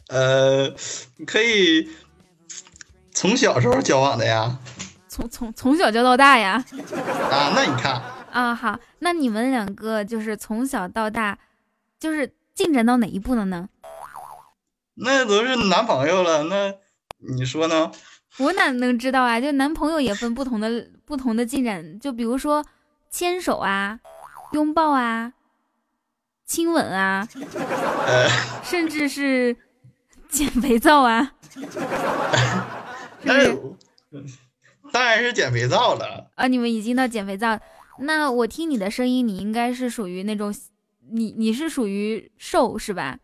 呃，可以从小时候交往的呀。从从从小交到大呀？啊，那你看，啊，好，那你们两个就是从小到大，就是进展到哪一步了呢？那都是男朋友了，那你说呢？我哪能知道啊？就男朋友也分不同的不同的进展，就比如说牵手啊、拥抱啊、亲吻啊，呃，甚至是减肥皂啊，[laughs] 是？当然是减肥皂了。啊，你们已经到减肥皂，那我听你的声音，你应该是属于那种，你你是属于瘦是吧？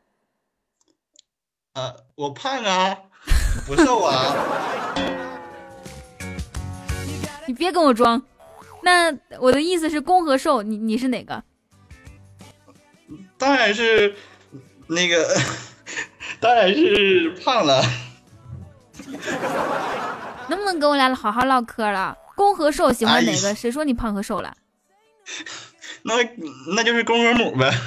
啊，我胖啊，不瘦啊。[laughs] 你别跟我装。那我的意思是攻和受，你你是哪个？当然是那个，[laughs] 当然是胖了。能不能跟我俩好好唠嗑了？公和受喜欢哪个？哎谁说你胖和瘦了？[laughs] 那那就是公和母呗。[laughs]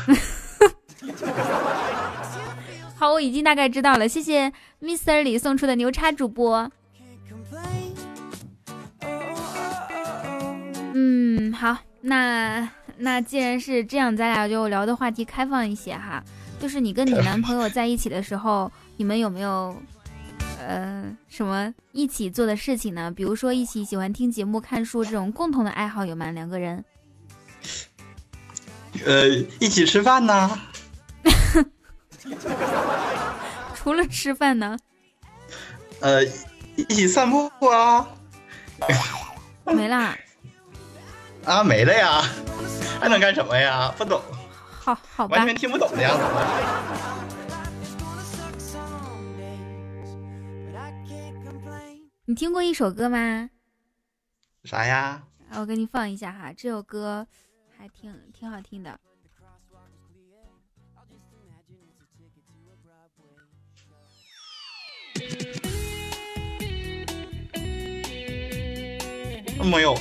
好，我已经大概知道了。谢谢 Mr 李送出的牛叉主播。Oh, oh, oh, oh. 嗯，好，那那既然是这样，咱俩就聊的话题开放一些哈。就是你跟你男朋友在一起的时候，你们有没有呃呃什么一起做的事情呢？比如说一起喜欢听节目、看书这种共同的爱好有吗？两个人？呃，一起吃饭呢？[laughs] 除了吃饭呢？呃，一起散步啊？[laughs] 没啦。啊，没了呀，还能干什么呀？不懂，好好吧完，全听不懂的样子。你听过一首歌吗？啥呀？啊，我给你放一下哈，这首歌还挺挺好听的。没有，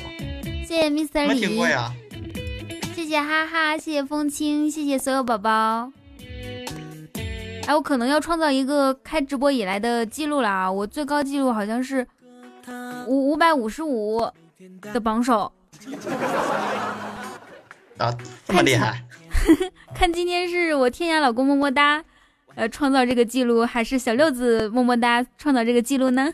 谢谢 Mr 没李，听过呀。谢谢哈哈，谢谢风清，谢谢所有宝宝。哎，我可能要创造一个开直播以来的记录了啊！我最高记录好像是五五百五十五的榜首。[laughs] 啊，这么厉害？[laughs] 看今天是我天涯老公么么哒，呃，创造这个记录，还是小六子么么哒创造这个记录呢？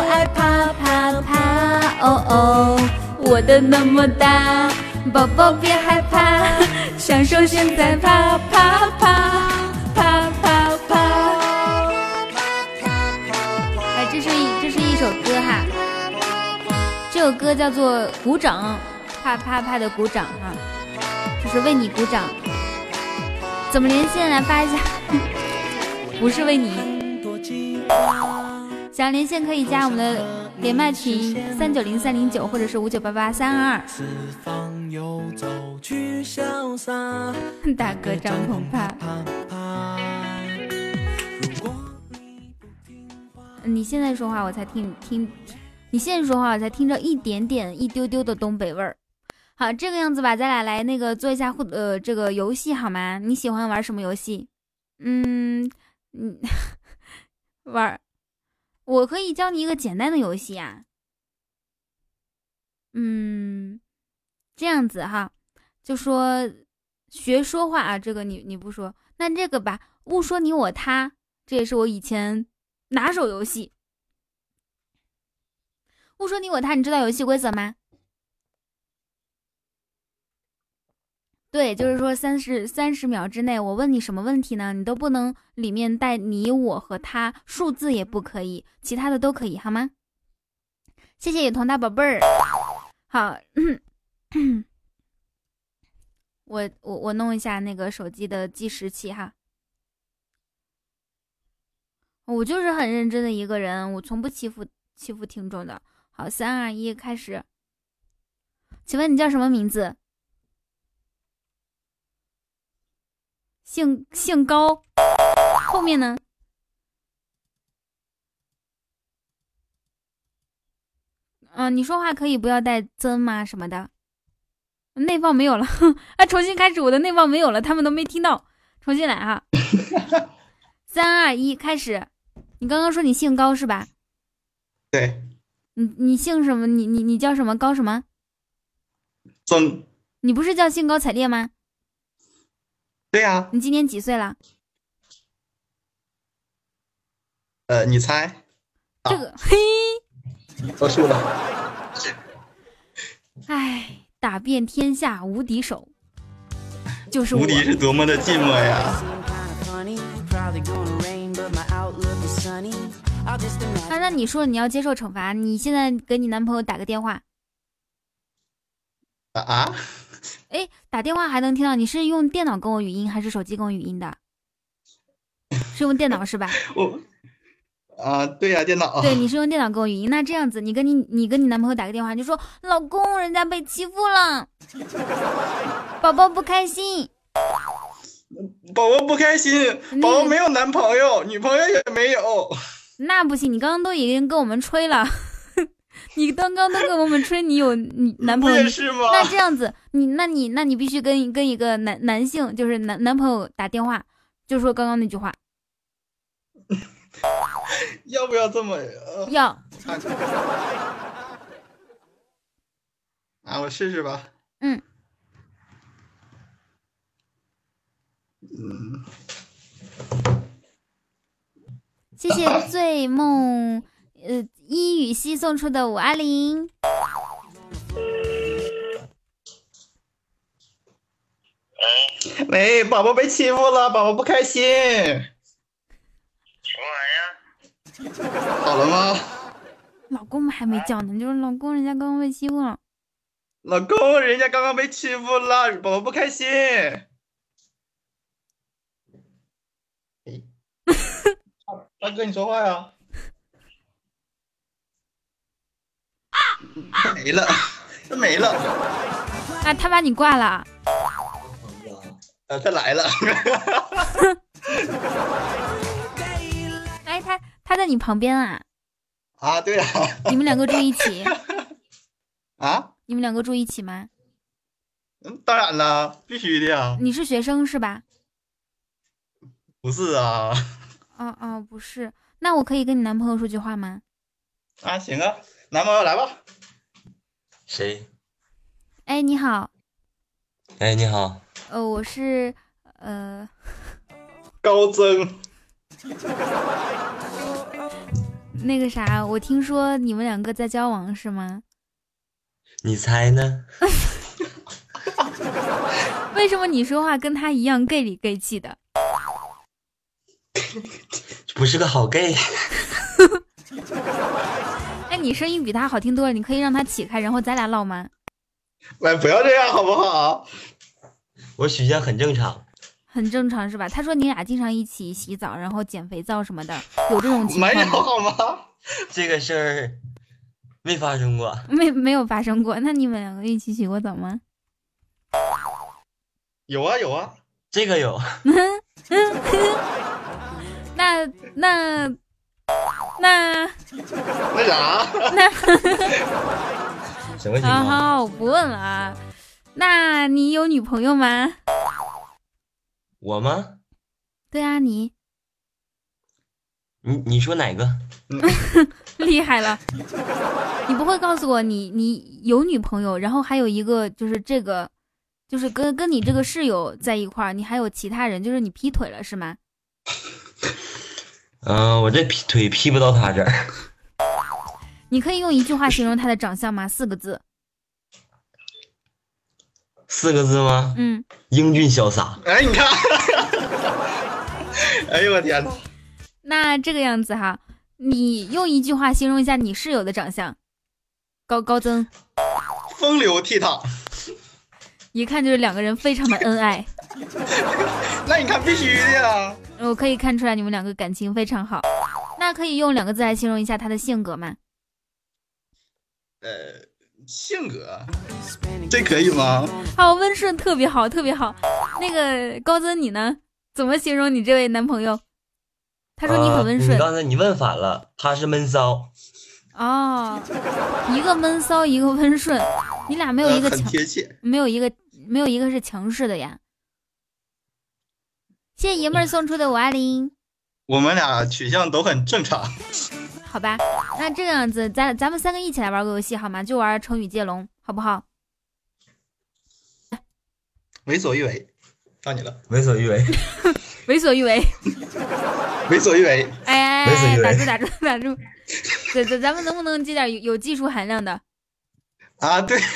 爱啪啪啪。哦哦，我的那么大，宝宝别害怕，[laughs] 享受现在啪啪啪啪啪啪。哎，这是一这是一首歌哈。这首歌叫做《鼓掌》，啪啪啪的鼓掌哈，就是为你鼓掌。怎么连线来发一下？[laughs] 不是为你。想要连线可以加我们的连麦群三九零三零九或者是五九八八三二二。四方游走去潇洒，[laughs] 大哥张鹏啪，啪啪。如果你现在说话我才听听，你现在说话我才听着一点点一丢丢的东北味儿。好，这个样子吧，咱俩来那个做一下互呃这个游戏好吗？你喜欢玩什么游戏？嗯嗯，[laughs] 玩儿，我可以教你一个简单的游戏啊。嗯，这样子哈，就说学说话啊，这个你你不说，那这个吧，勿说你我他，这也是我以前拿手游戏。勿说你我他，你知道游戏规则吗？对，就是说三十三十秒之内，我问你什么问题呢？你都不能里面带你我和他，数字也不可以，其他的都可以，好吗？谢谢雨桐大宝贝儿。好，我我我弄一下那个手机的计时器哈。我就是很认真的一个人，我从不欺负欺负听众的。好，三二一，开始。请问你叫什么名字？姓姓高，后面呢？嗯、你说话可以不要带增吗？什么的？内放没有了，哼！[laughs] 啊，重新开始，我的内放没有了，他们都没听到，重新来哈。[laughs] 三二一，开始。你刚刚说你姓高是吧？对，你你姓什么？你你你叫什么？高什么？曾，你不是叫兴高采烈吗？对呀、你今年几岁了？呃，你猜，啊这个，嘿，我输了。哎，打遍天下无敌手，就是无。敌是多么的寂寞呀。那那你说你要接受惩罚，你现在给你男朋友打个电话，啊啊，[laughs] 哎，打电话还能听到，你是用电脑跟我语音还是手机跟我语音的？是用电脑是吧？[laughs] 我啊，对呀、电脑。对，你是用电脑跟我语音。那这样子，你跟你你跟你男朋友打个电话，你就说老公，人家被欺负了，宝宝不开心。宝宝不开心，宝宝没有男朋友，女朋友也没有。那不行，你刚刚都已经跟我们吹了，[laughs] 你刚刚都跟我们吹你有你男朋友，是吗？那这样子，你那你那你必须跟跟一个男男性，就是男男朋友打电话，就说刚刚那句话，[laughs] 要不要这么？呃、要。[laughs] [laughs] 啊，我试试吧。嗯。嗯，谢谢醉梦呃一雨西送出的五二零，喂，[laughs] 宝宝被欺负了，宝宝不开心。什么玩意儿？好了吗？老公还没叫呢，就是老公人家刚刚被欺负了，老公，人家刚刚被欺负了，宝宝不开心。哎，大哥，你说话呀？没了，他没了，啊，他把你挂了，呃，他来了。[laughs] 哎，他他在你旁边啊，啊，对啊，你们两个住一起，[laughs] 啊，你们两个住一起吗？嗯，当然了，必须的呀。你是学生是吧？不是啊，哦哦，不是，那我可以跟你男朋友说句话吗？啊，行啊，男朋友来吧。谁？哎，你好，哎，你好，呃，我是呃，[laughs] 高增，那个啥，我听说你们两个在交往是吗？你猜呢？[laughs] 为什么你说话跟他一样 gay 里 gay 气的？[laughs] 不是个好 gay。哎，你声音比他好听多了，你可以让他起开，然后咱俩唠吗？喂，不要这样好不好？我许仙很正常。很正常是吧？他说你俩经常一起洗澡，然后捡肥皂什么的，有这种情没有况吗？好吗？[laughs] 这个事儿没发生过。没没有发生过。那你们两个一起洗过澡吗？有啊有啊，这个有，[laughs] 那那那那啥，[laughs] 什么情况？好好，我不问了啊。那你有女朋友吗？我吗？对啊，你你你说哪个？[laughs] 厉害了。你不会告诉我你你有女朋友，然后还有一个就是这个，就是跟跟你这个室友在一块儿，你还有其他人，就是你劈腿了是吗？嗯、我这劈腿劈不到他这儿。你可以用一句话形容他的长相吗？四个字。四个字吗？嗯，英俊潇洒。哎，你看，[laughs] 哎呦我天呐，那这个样子哈，你用一句话形容一下你室友的长相。高高增，风流倜傥。一看就是两个人非常的恩爱。[laughs] 那你看必须的呀。我可以看出来你们两个感情非常好。那可以用两个字来形容一下他的性格吗？呃，性格，这可以吗？好温顺，特别好，特别好。那个高增，你呢？怎么形容你这位男朋友？他说你很温顺、刚才你问反了，他是闷骚。哦，一个闷骚，一个温顺，你俩没有一个强，贴切。没有一个没有一个是强势的呀。谢谢爷们儿送出的五二零，我们俩取向都很正常。好吧，那这个样子，咱咱们三个一起来玩个游戏好吗？就玩成语接龙，好不好？为所欲为，到你了。为所欲为。[laughs] 为所欲为。为所欲为，哎哎哎，为所欲为打住打住打住！咱咱咱们能不能接点有有技术含量的？啊，对呀、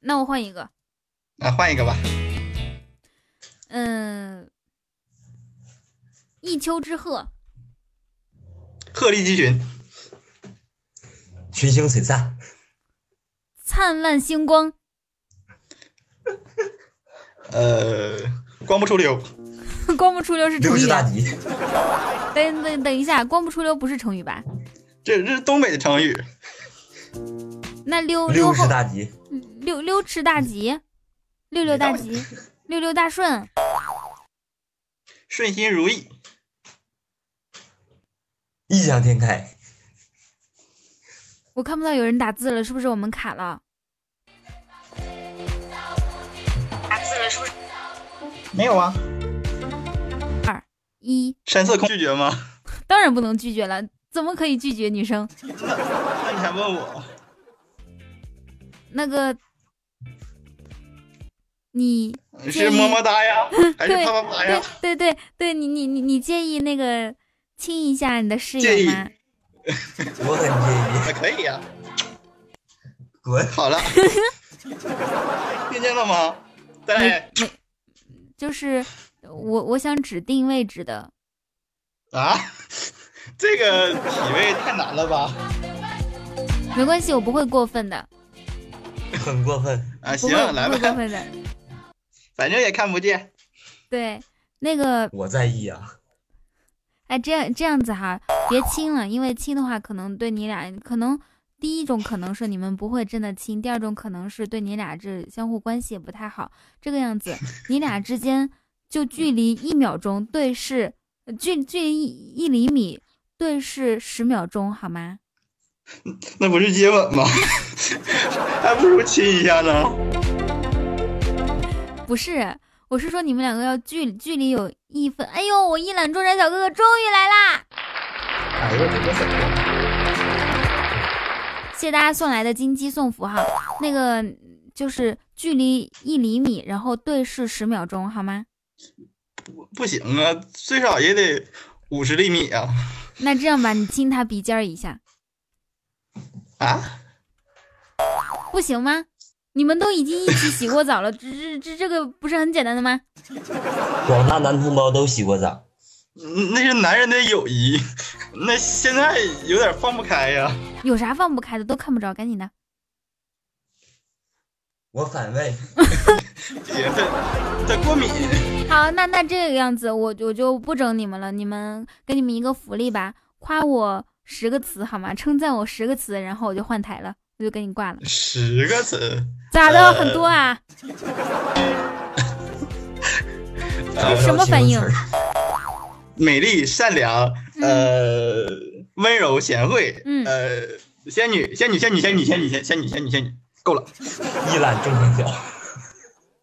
那我换一个，啊，换一个吧。嗯，一丘之貉，鹤立鸡群，群星璀璨。灿烂星光，[laughs] 呃，光不出溜，[laughs] 光不出溜是成六语吉。[laughs] 等等等一下，光不出溜不是成语吧？这这是东北的成语。那溜溜六后大吉。溜溜吃大吉，六六大吉，六六大顺，顺心如意。异想天开。[laughs] 我看不到有人打字了，是不是我们卡了？打字了是不是没有啊，二一，深色空拒绝吗？[laughs] 当然不能拒绝了，怎么可以拒绝女生？那你还问我？那个，你是么么哒呀，[laughs] 还是啪啪啪呀？对对对，你你你你介意那个亲一下你的室友吗？我很介还可以呀。滚！好了，听见了吗？对，就是我我想指定位置的，啊！这个体位太难了吧？没关系，我不会过分的，很过分。啊，行，来吧不会过吧，分的。反正也看不见。对，那个我在意啊。哎，这样这样子哈，别亲了，因为亲的话可能对你俩可能。第一种可能是你们不会真的亲，第二种可能是对你俩这相互关系也不太好。这个样子，[laughs] 你俩之间就距离一秒钟对视，呃距距离一一厘米对视十秒钟，好吗？[laughs] 那不是接吻吗？[laughs] 还不如亲一下呢。不是，我是说你们两个要距距离有一分。哎呦，我一览众山小哥哥终于来啦！哎呦，这个怎么？谢谢大家送来的金鸡送福哈，那个就是距离一厘米，然后对视十秒钟，好吗？不行啊，最少也得五十厘米啊！那这样吧，你亲他鼻尖儿一下，啊，不行吗？你们都已经一起洗过澡了，[laughs] 这这这这个不是很简单的吗？广大男同胞都洗过澡。嗯那是男人的友谊，那现在有点放不开呀。有啥放不开的，都看不着，赶紧的。我反胃。[laughs] 姐，他他过敏。好，那那这个样子，我我就不整你们了，你们给你们一个福利吧，夸我十个词好吗？称赞我十个词，然后我就换台了，我就给你挂了。十个词，咋的？呃很多啊？[laughs] 呃什么反应？美丽、善良，呃，温柔、贤惠，嗯呃，仙女、仙女、仙女、仙女、仙女、仙仙女、仙女、仙女，够了一览众山小。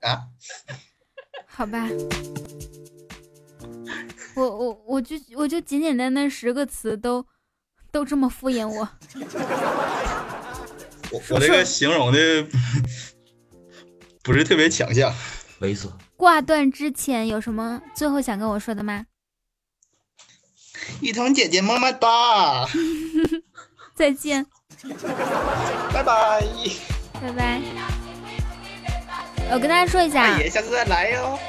啊！好吧，我我我就我就简简单单十个词都都这么敷衍我，我我这个形容的不是特别强项。猥琐。挂断之前有什么最后想跟我说的吗？雨桐姐姐么么哒，[laughs] 再见，拜拜，拜拜。我跟大家说一下大，爷下次再来哟。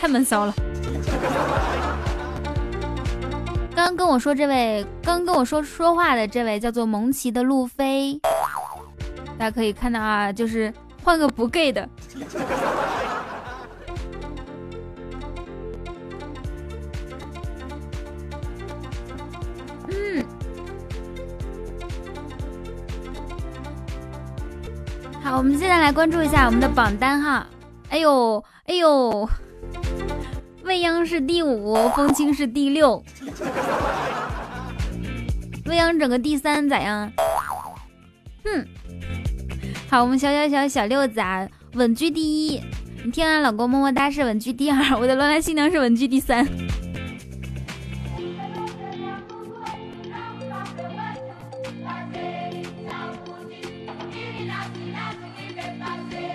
太闷骚了。刚跟我说这位，刚跟我说说话的这位叫做蒙奇的路飞，大家可以看到啊，就是换个不 gay 的。嗯，好，我们现在来关注一下我们的榜单哈。哎呦，哎呦，未央是第五，风清是第六，未央整个第三咋样？哼，好，我们小小小小六子啊，稳居第一。你听啊，老公么么哒是稳居第二，我的罗兰新娘是稳居第三。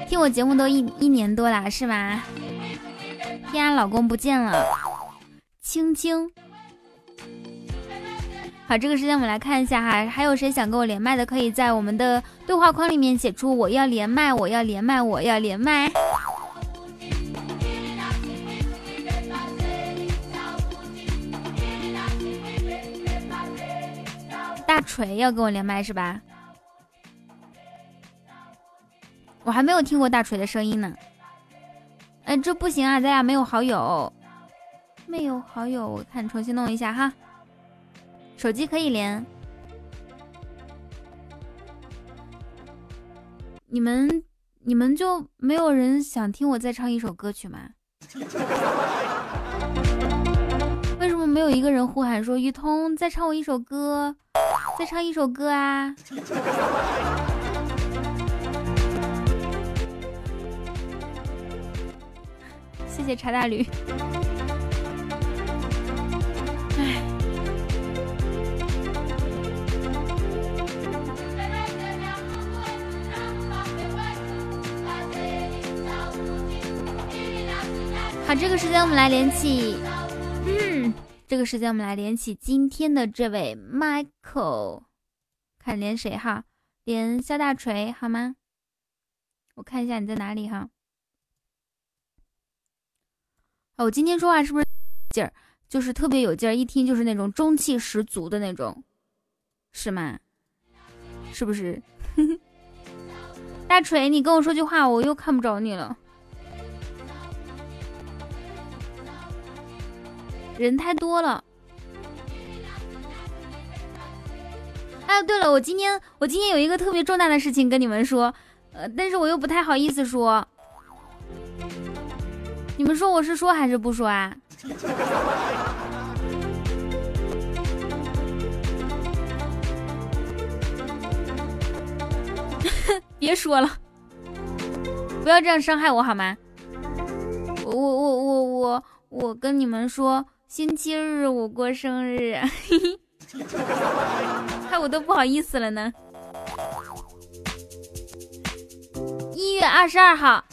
听我节目都一一年多了是吗？天，老公不见了，青青。好，这个时间我们来看一下哈，还有谁想跟我连麦的，可以在我们的对话框里面写出我要连麦，我要连麦，我要连麦。大锤要跟我连麦是吧？我还没有听过大锤的声音呢。哎，这不行啊，咱俩没有好友，没有好友，我看重新弄一下哈。手机可以连。你们你们就没有人想听我再唱一首歌曲吗？[laughs] 为什么没有一个人呼喊说雨桐再唱我一首歌，再唱一首歌啊？谢谢茶大驴。唉，好，这个时间我们来连起，嗯，这个时间我们来连起今天的这位 Michael，看连谁哈？连肖大锤好吗？我看一下你在哪里哈。哦，哦我今天说话是不是劲儿？就是特别有劲儿，一听就是那种中气十足的那种，是吗？是不是？[laughs] 大锤，你跟我说句话，我又看不着你了。人太多了。哎，对了，我今天我今天有一个特别重大的事情跟你们说，呃，但是我又不太好意思说。你们说我是说还是不说啊？[laughs] 别说了，不要这样伤害我好吗？我我我我我我跟你们说，星期日我过生日，害 [laughs] 我都不好意思了呢。一月二十二号。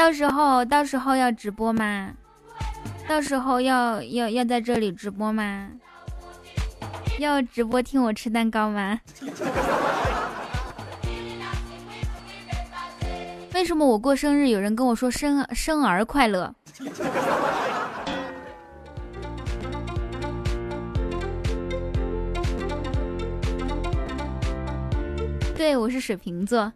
到时候，到时候要直播吗？到时候要要要在这里直播吗？要直播听我吃蛋糕吗？[laughs] 为什么我过生日有人跟我说生生儿快乐？对，我是水瓶座。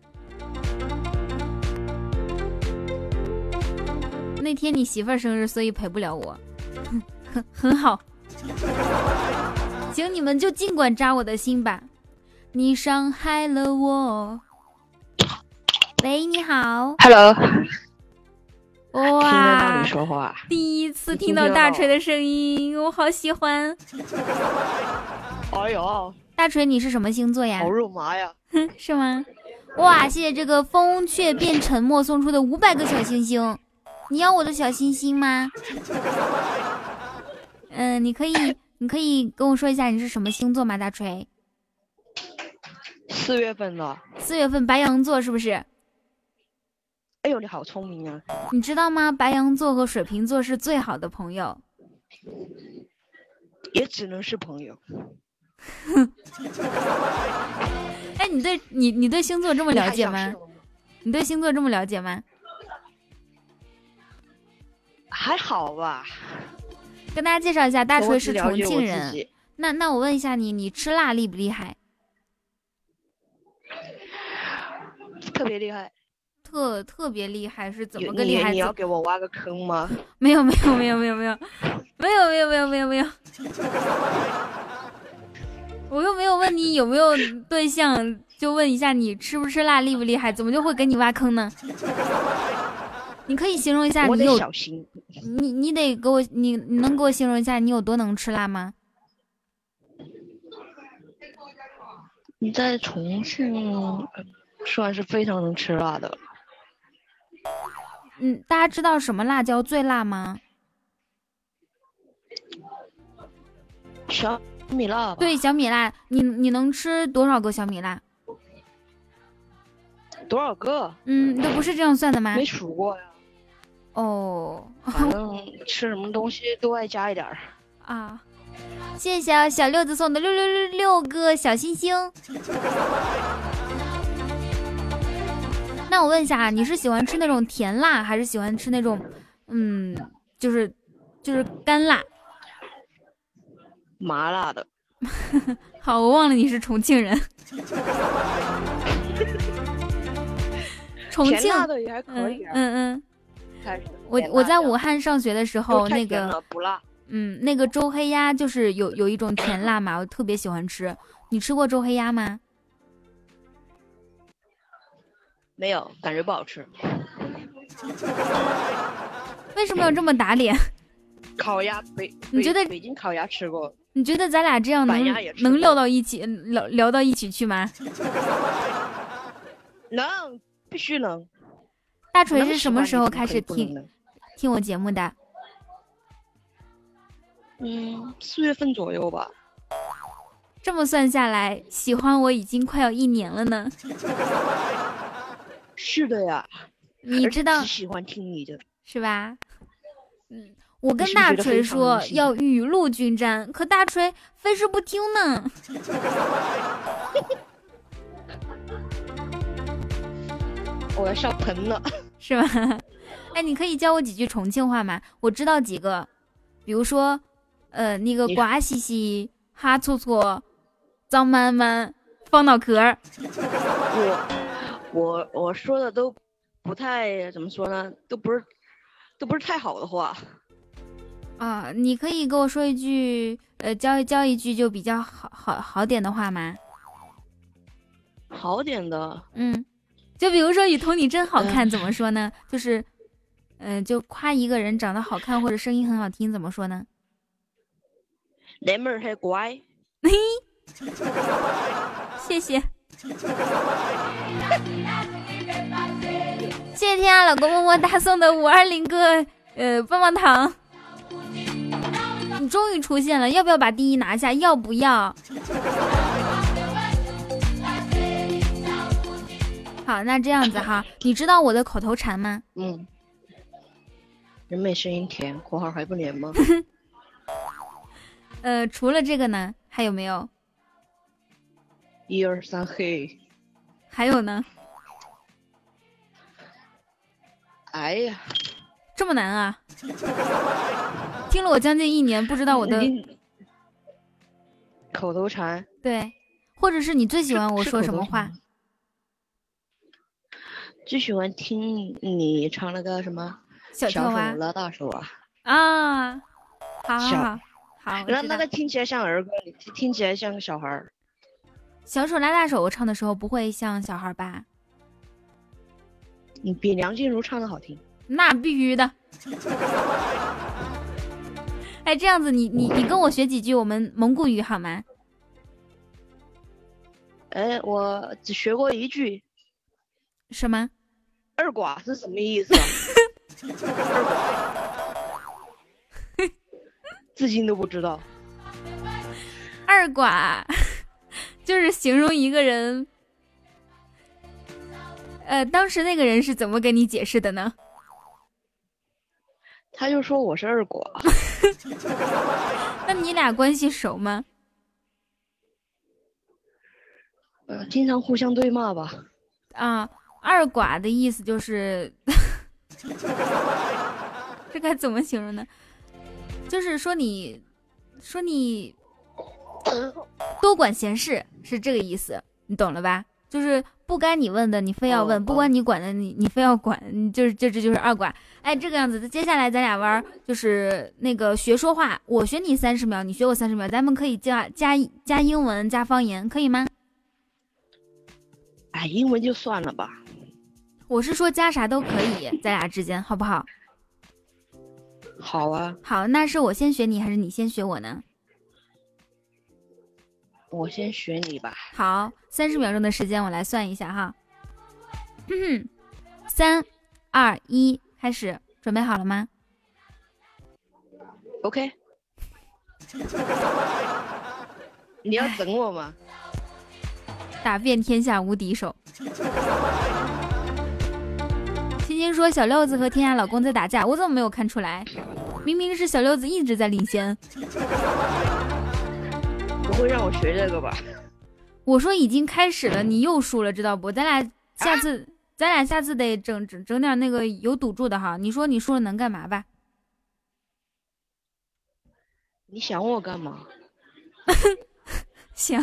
那天你媳妇儿生日，所以陪不了我，很 [laughs] 很好。行，你们就尽管扎我的心吧。你伤害了我。喂，你好。Hello，听得到哇你，说话，第一次听到大锤的声音，我好喜欢。哎呦，大锤，你是什么星座呀好？肉麻呀！[laughs] 是吗？哇，谢谢这个风却变沉默送出的五百个小星星，你要我的小心心吗？嗯、[laughs] 你可以，你可以跟我说一下你是什么星座吗？大锤，四月份的，四月份白羊座是不是？哎呦，你好聪明啊！你知道吗？白羊座和水瓶座是最好的朋友。也只能是朋友。[laughs] 哎，你对你你对星座这么了解吗你对星座这么了解吗？还好吧。跟大家介绍一下，大锤是重庆人。那那我问一下你，你吃辣厉不厉害？特别厉害。特特别厉害是怎么个厉害？你你要给我挖个坑吗？没有没有没有没有没有没有没有没有没有没有，我又没有问你有没有对象，就问一下你吃不吃辣厉不厉害？怎么就会给你挖坑呢？你可以形容一下你有小心。你你得给我你你能给我形容一下你有多能吃辣吗？你在重庆呃算是非常能吃辣的。嗯，大家知道什么辣椒最辣吗？小米辣？对，小米辣，你你能吃多少个小米辣？多少个？嗯，都不是这样算的吗没？数过呀。哦，[laughs] 反正吃什么东西都爱加一点儿。啊，谢谢小小六子送的六六六六个小星星。[laughs] 那我问一下啊，你是喜欢吃那种甜辣，还是喜欢吃那种，嗯，就是就是干辣？麻辣的，[laughs] 好，我忘了你是重庆人。重庆，辣的也还可嗯以啊。嗯嗯，开始我我在武汉上学的时候，那个不辣。嗯，那个周黑鸭就是有有一种甜辣嘛，我特别喜欢吃。你吃过周黑鸭吗？没有，感觉不好吃。为什么要这么打脸？[laughs] 烤鸭北，你觉得北北京烤鸭吃过？你觉得咱俩这样能能聊到一起，聊聊到一起去吗？[laughs] 能，必须能。大锤是什么时候开始听听我节目的？嗯，四月份左右吧。这么算下来，喜欢我已经快要一年了呢。[laughs] 是的呀，你知道喜欢听你的。是吧？嗯，我跟大锤说要雨露均沾，可大锤非是不听呢。[laughs] [laughs] 我要笑喷了。是吧？[laughs] 哎，你可以教我几句重庆话吗？我知道几个，比如说，呃，那个瓜兮兮、哈搓搓、脏满满、放脑壳儿。[laughs] 我我我说的都不太怎么说呢，都不是都不是太好的话。啊，你可以给我说一句，呃，教教一句就比较好好好点的话吗？好点的，嗯，就比如说雨桐你真好看，怎么说呢？就是，嗯、就夸一个人长得好看或者声音很好听，怎么说呢？那妹儿还乖。谢谢，谢 [laughs] 谢天涯老公么么哒送的五二零个呃棒棒糖。你终于出现了，要不要把第一拿下？要不要？好，那这样子哈，[laughs] 你知道我的口头禅吗？嗯，人美声音甜，括号还不连吗？[laughs] 呃，除了这个呢，还有没有？一二三，嘿，还有呢？哎呀，这么难啊？听了我将近一年，不知道我的口头禅，对，或者是你最喜欢我说什么话？禅最喜欢听你唱那个什么小小手拉大手啊，啊，好好小好好，我那那个听起来像儿歌，你听听起来像个小孩儿。小手拉大手，我唱的时候不会像小孩吧？你比梁静茹唱的好听。那必须的。[laughs] 哎，这样子你你你跟我学几句我们蒙古语好吗？哎，我只学过一句什么？“二寡”是什么意思 [laughs] 至今都不知道。二寡就是形容一个人。呃，当时那个人是怎么跟你解释的呢？他就说我是二寡，[laughs] 那你俩关系熟吗？呃，经常互相对骂吧。啊，二寡的意思就是，[laughs] 这该怎么形容呢？就是说你，说你多管闲事是这个意思，你懂了吧？就是不该你问的你非要问，哦不关你管的你你非要管，你就是这这就是二寡。哎，这个样子，接下来咱俩玩儿就是那个学说话，我学你三十秒，你学我三十秒，咱们可以加加加英文加方言，可以吗？哎，英文就算了吧。我是说加啥都可以，咱俩之间好不好？好啊，好，那是我先学你还是你先学我呢？我先学你吧。好，三十秒钟的时间，我来算一下哈。哼哼，三、二、一，开始，准备好了吗？OK，你要整我吗？[laughs] 打遍天下无敌手。欣欣说小六子和天涯老公在打架，我怎么没有看出来？明明是小六子一直在领先。不会让我学这个吧？我说已经开始了，你又输了，知道不？咱俩下次，咱俩下次得整整整点那个有赌注的哈。你说你输了能干嘛吧？你想我干嘛？[laughs] 行，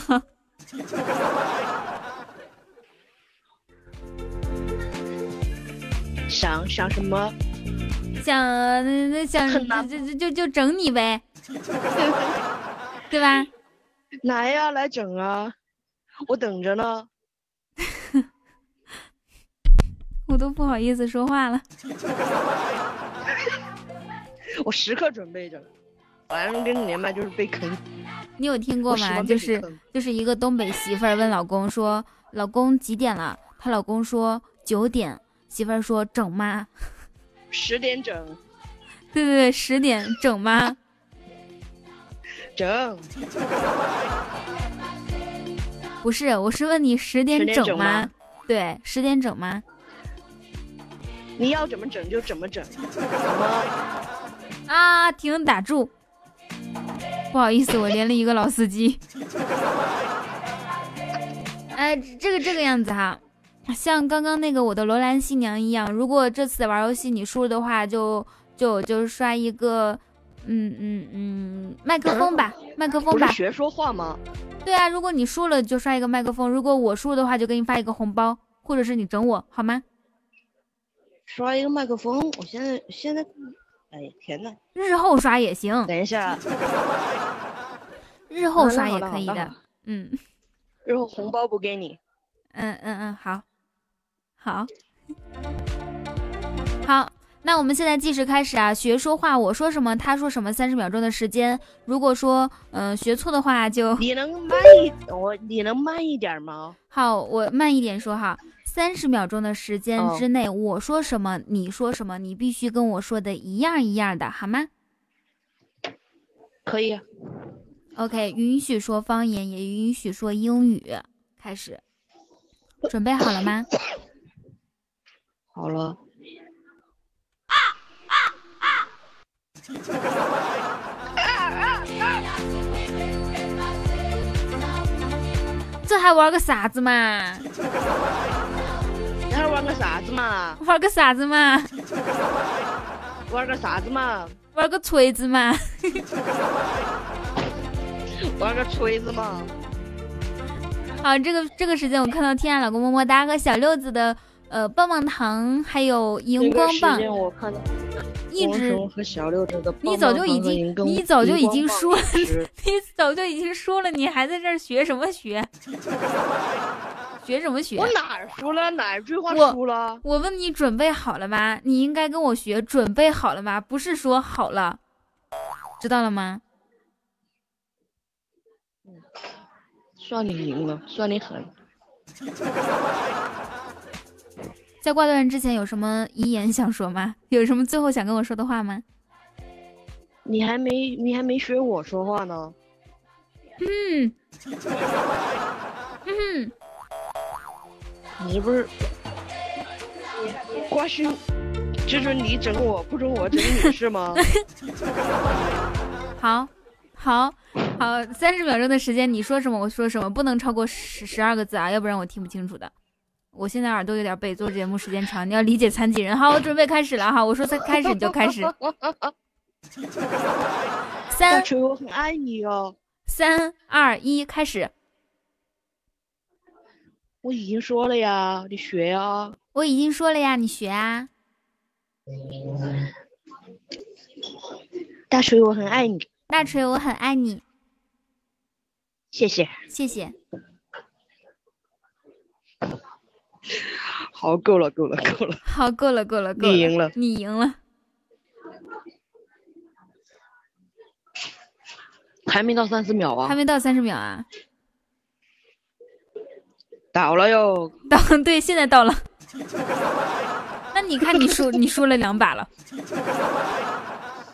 想想什么？想那想就就就就整你呗，[laughs] 对吧？来呀，来整啊！我等着呢。[laughs] 我都不好意思说话了。[laughs] 我时刻准备着，反正跟你连麦就是被坑。你有听过吗？就是就是一个东北媳妇儿问老公说：“老公几点了？”她老公说：“九点。”媳妇儿说：“整吗十点整？”对对对，十点整吗？整，不是，我是问你十点10点整整吗吗？对，十点整吗？你要怎么整就怎么整，怎么？啊，停，打住！不好意思，我连了一个老司机。哎，这个这个样子哈，像刚刚那个我的罗兰新娘一样，如果这次玩游戏你输了的话，就就就刷一个，嗯嗯嗯，麦克风吧，麦克风吧。学说话吗？对啊，如果你输了就刷一个麦克风，如果我输了的话就给你发一个红包，或者是你整我好吗？刷一个麦克风，我现在现在，哎呀天呐，日后刷也行，等一下，[laughs] 日后刷也可以的。嗯。日后红包不给你。嗯嗯嗯，好，好，好，那我们现在计时开始啊，学说话，我说什么，他说什么，三十秒钟的时间。如果说嗯、呃学错的话就你能慢一我你能慢一点吗？好，我慢一点说哈。三十秒钟的时间哦之内，我说什么，你说什么，你必须跟我说的一样一样的，好吗可以，？OK，允许说方言，也允许说英语。开始，准备好了吗？好了。[laughs] 这还玩个啥子嘛？你还玩个啥子嘛？玩个啥子嘛？玩个啥子嘛？玩个锤子嘛？[laughs] 玩个锤子嘛？好，这个这个时间我看到天爱老公么么哒和小六子的呃棒棒糖，还有荧光棒这个时，间我看到一直和小六子的你早就已经你早就已经输了你早就已经输了，你还在这儿学什么学？学什么学我？哪儿输了？哪句话我输了？我问你准备好了吗？你应该跟我学准备好了吗？不是说好了，知道了吗？算你赢了，算你狠。在挂断之前有什么遗言想说吗？有什么最后想跟我说的话吗？你还没你还没学我说话呢。嗯，嗯，你不是瓜勋，这准你整我，不准我整你是吗？[laughs] 好，好，好，三十秒钟的时间，你说什么我说什么，不能超过十十二个字啊，要不然我听不清楚的。我现在耳朵有点背，做节目时间长，你要理解残疾人。好，我准备开始了哈，我说才开始你就开始。[laughs] 大三锤，我很爱你哦。三二一，开始。我已经说了呀，你学呀。我已经说了呀，你学啊。大锤，我很爱你，大锤，我很爱你，谢谢。谢谢。[laughs] 好，够了，够了，够了。好，够了，够了，够了。你赢了你赢了。还没到三十秒啊，还没到三十秒啊？倒了哟。倒，[laughs] 对，现在到了。那你看，你输，你输了两把了，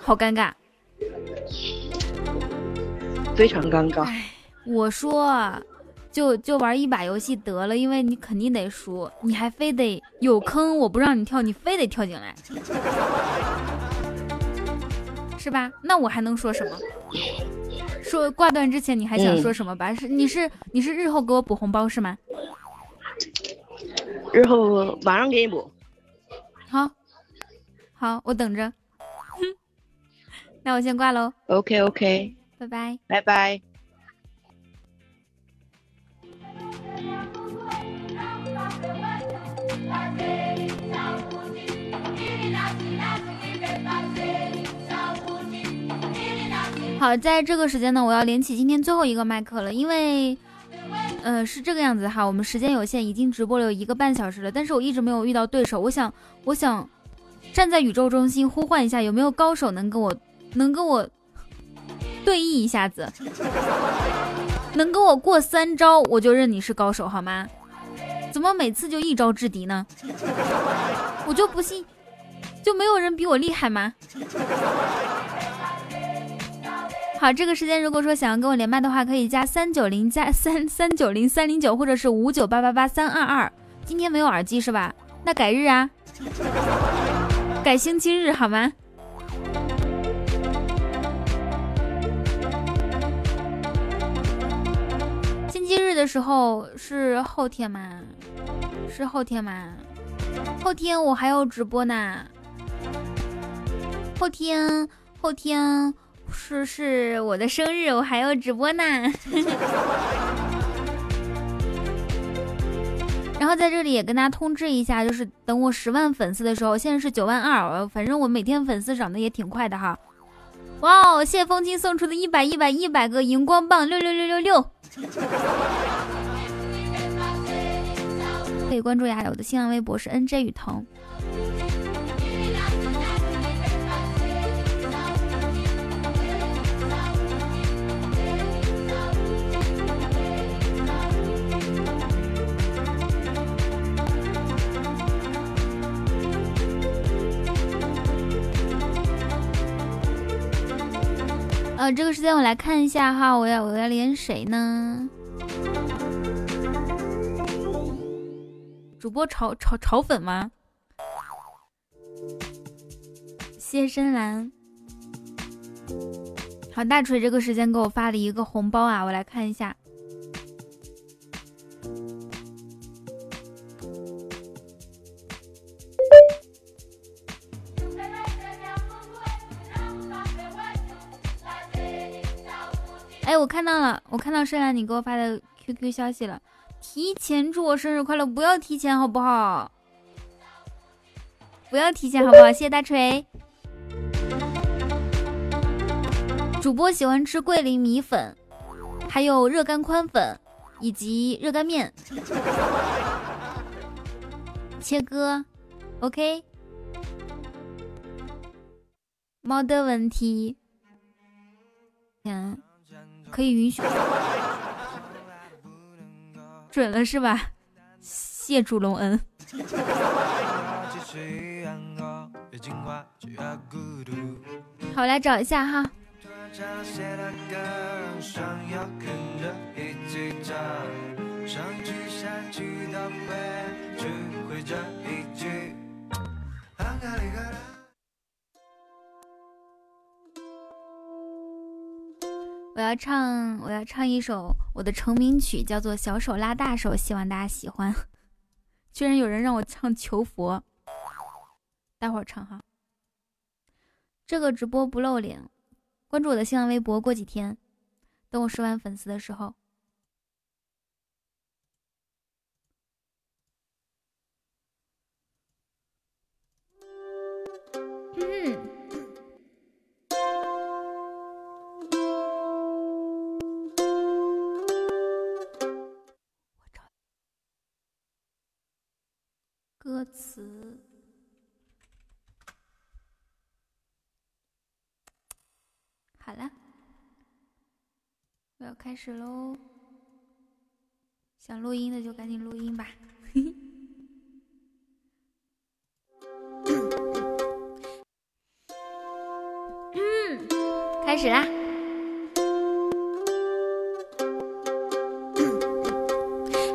好尴尬。非常尴尬。我说，就就玩一把游戏得了，因为你肯定得输，你还非得有坑，我不让你跳，你非得跳进来，是吧？那我还能说什么？说挂断之前你还想嗯说什么吧？是你是你是日后给我补红包是吗？日后马上给你补。好，好，我等着。哼，[laughs] 那我先挂喽，OK OK，拜拜。拜拜。好，在这个时间呢，我要连起今天最后一个麦克了，因为，呃，是这个样子哈，我们时间有限，已经直播了有一个半小时了，但是我一直没有遇到对手，我想，我想站在宇宙中心呼唤一下，有没有高手能跟我，能跟我对弈一下子，[laughs] 能跟我过三招，我就认你是高手好吗？怎么每次就一招制敌呢？[laughs] 我就不信，就没有人比我厉害吗？好，这个时间如果说想要跟我连麦的话，可以加三九零加三三九零三零九，或者是五九八八八三二二。今天没有耳机是吧？那改日啊，改星期日好吗？星期日的时候是后天吗？是后天吗？后天我还要直播呢。后天，后天。是是我的生日，我还要直播呢。[laughs] 然后在这里也跟大家通知一下，就是等我十万粉丝的时候，现在是九万二，反正我每天粉丝涨得也挺快的哈。哇哦，谢风清送出的一百一百一百个荧光棒，六六六六六。可以关注一下我的新浪微博是 NJ 雨桐。这个时间我来看一下哈，我要我要连谁呢？主播炒炒炒粉吗？谢深蓝，好大锤，这个时间给我发了一个红包啊，我来看一下。我看到了，我看到深蓝你给我发的 QQ 消息了，提前祝我生日快乐，不要提前好不好？不要提前好不好？谢谢大锤。主播喜欢吃桂林米粉，还有热干宽粉以及热干面。切割，OK。没得问题。嗯。可以允许，准了是吧？谢主隆恩。好，来找一下哈。我要唱，我要唱一首我的成名曲，叫做《小手拉大手》，希望大家喜欢。[laughs] 居然有人让我唱《求佛》，待会儿唱哈。这个直播不露脸，关注我的新浪微博。过几天，等我十万粉丝的时候。开始喽。想录音的就赶紧录音吧。嗯，开始啦。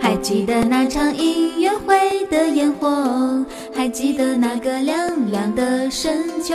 还记得那场音乐会的烟火，还记得那个凉凉的深秋，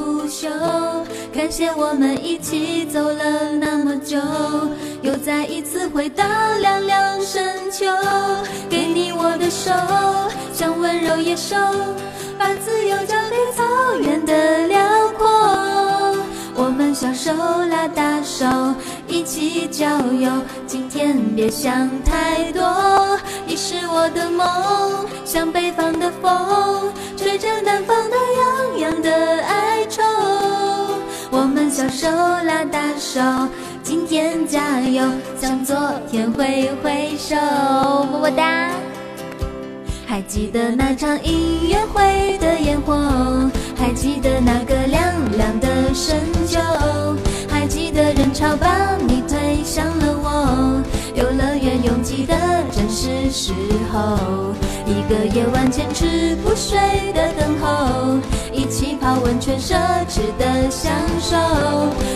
休。感谢我们一起走了那么久，又再一次回到凉凉深秋。给你我的手，像温柔野兽，把自由交给草原的辽阔。我们小手拉大手，一起郊游。今天别想太多，你是我的梦，像北方的风，吹着南方的洋洋的哀。小手拉大手，今天加油，向昨天挥挥手，么么哒。还记得那场音乐会的烟火，还记得那个凉凉的深秋，还记得人潮把你推向了我，有了园拥挤的正是时候，一个夜晚坚持不睡的等候，一起泡温泉奢侈的享受，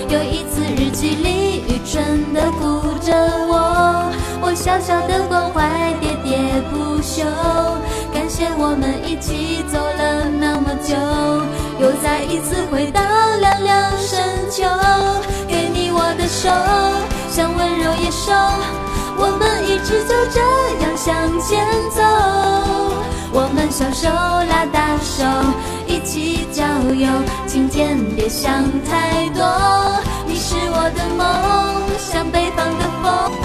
有一次日记里愚蠢的哭着我，我小小的关怀喋喋不休。感谢我们一起走了那么久，又再一次回到凉凉深秋。给你我的手，像温柔野兽，我们一直就这样向前走。我们小手拉大手，一起郊游。今天别想太多，你是我的梦，像北方的风。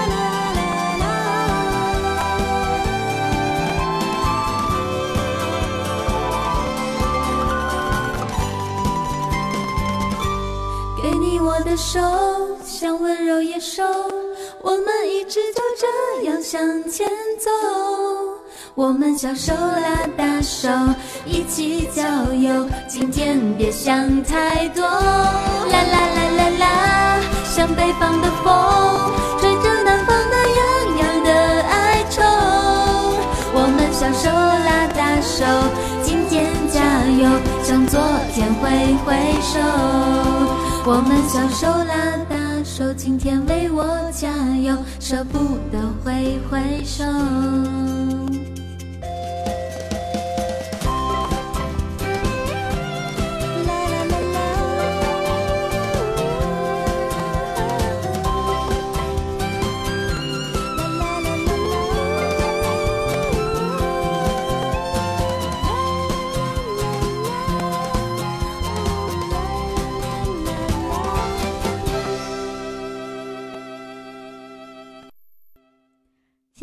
我的手，像温柔野兽，我们一直就这样向前走。我们小手拉大手，一起郊游。今天别想太多，啦啦啦啦啦，像北方的风，吹着南方的洋洋的哀愁。我们小手拉大手，今天加油，向昨天挥挥手。我们小手拉大手，今天为我加油，舍不得挥挥手。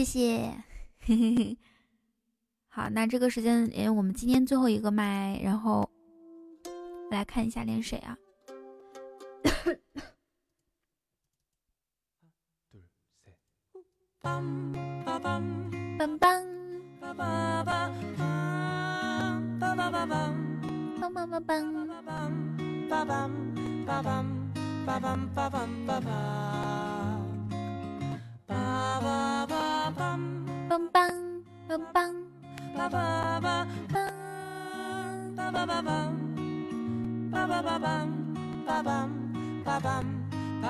谢谢。[laughs] 好，那这个时间，诶，我们今天最后一个麦，然后来看一下连谁啊？[coughs] 棒棒，棒棒棒棒，棒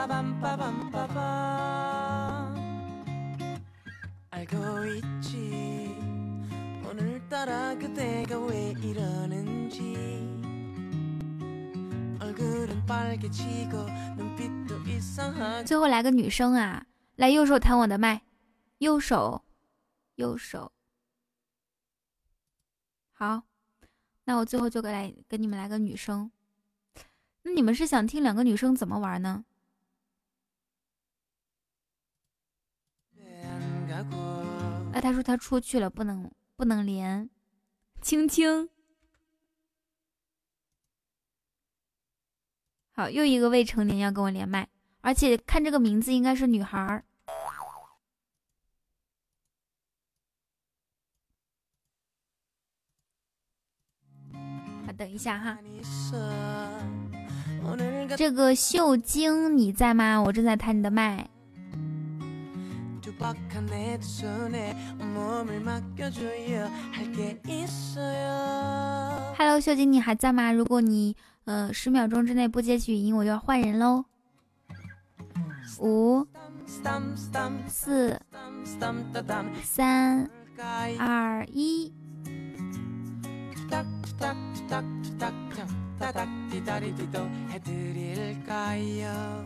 棒棒棒，棒。 알고 있지 오늘따라 그대가 왜 이러는지 얼굴은 빨개지고 눈빛도 이상하고 最后来个女生啊， 来右手弹我的麦右手右手。好那我最后就给来给你们来个女生。那你们是想听两个女生怎么玩呢？哎他说他出去了不能不能连。青青。好又一个未成年要跟我连麦而且看这个名字应该是女孩儿。等一下哈。这个秀晶你在吗？我正在弹你的麦。Hello，秀晶你还在吗？如果你呃十秒钟之内不接起语音，我就要换人喽。五、四、三、二、一。 투닥 투닥 투닥 투닥 따닥 기다리기도 해드릴까요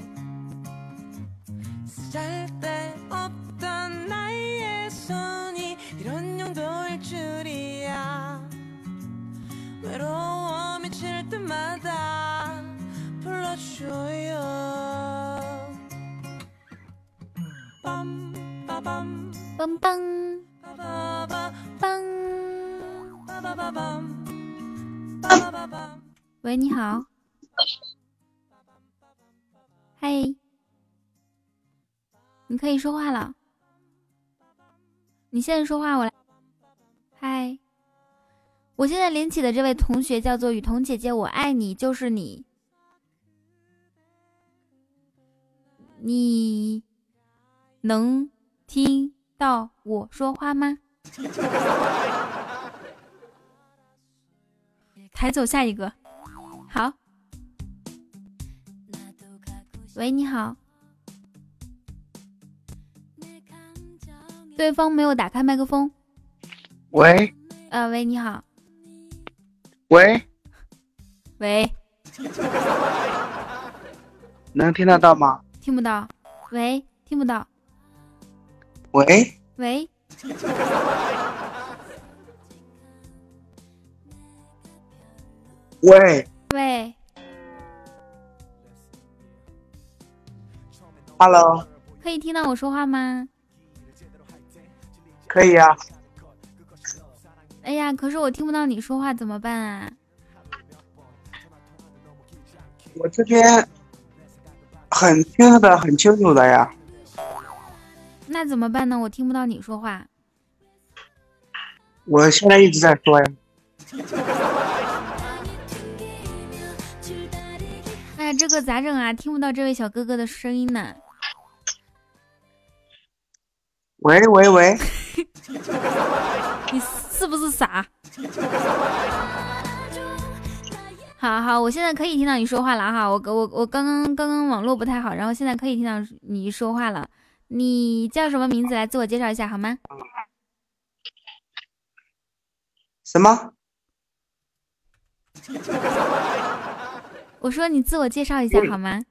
쓸데없던 나의 손이 이런 용도일 줄이야 외로워 미칠 때마다 불러줘요 빰 빠밤 빵빵. 빠바바 빵。 喂你好。嗨。你可以说话了。你现在说话我来。嗨。我现在连起的这位同学叫做雨桐姐姐我爱你就是你。你能听到我说话吗？[laughs] 抬走下一个。好。喂，你好。对方没有打开麦克风。喂呃，喂，你好。喂，喂，能听得到吗？听不到。喂，听不到。喂，喂，[laughs] 喂喂，，Hello，可以听到我说话吗？可以啊。哎呀，可是我听不到你说话，怎么办啊？我这边很听得很清楚的呀。那怎么办呢？我听不到你说话。我现在一直在说呀。个咋整啊？听不到这位小哥哥的声音呢。喂喂喂，[laughs] 你是不是傻？好好，我现在可以听到你说话了哈。我我我刚刚刚刚网络不太好，然后现在可以听到你说话了。你叫什么名字？来自我介绍一下好吗？什么？[laughs] 我说你自我介绍一下好吗？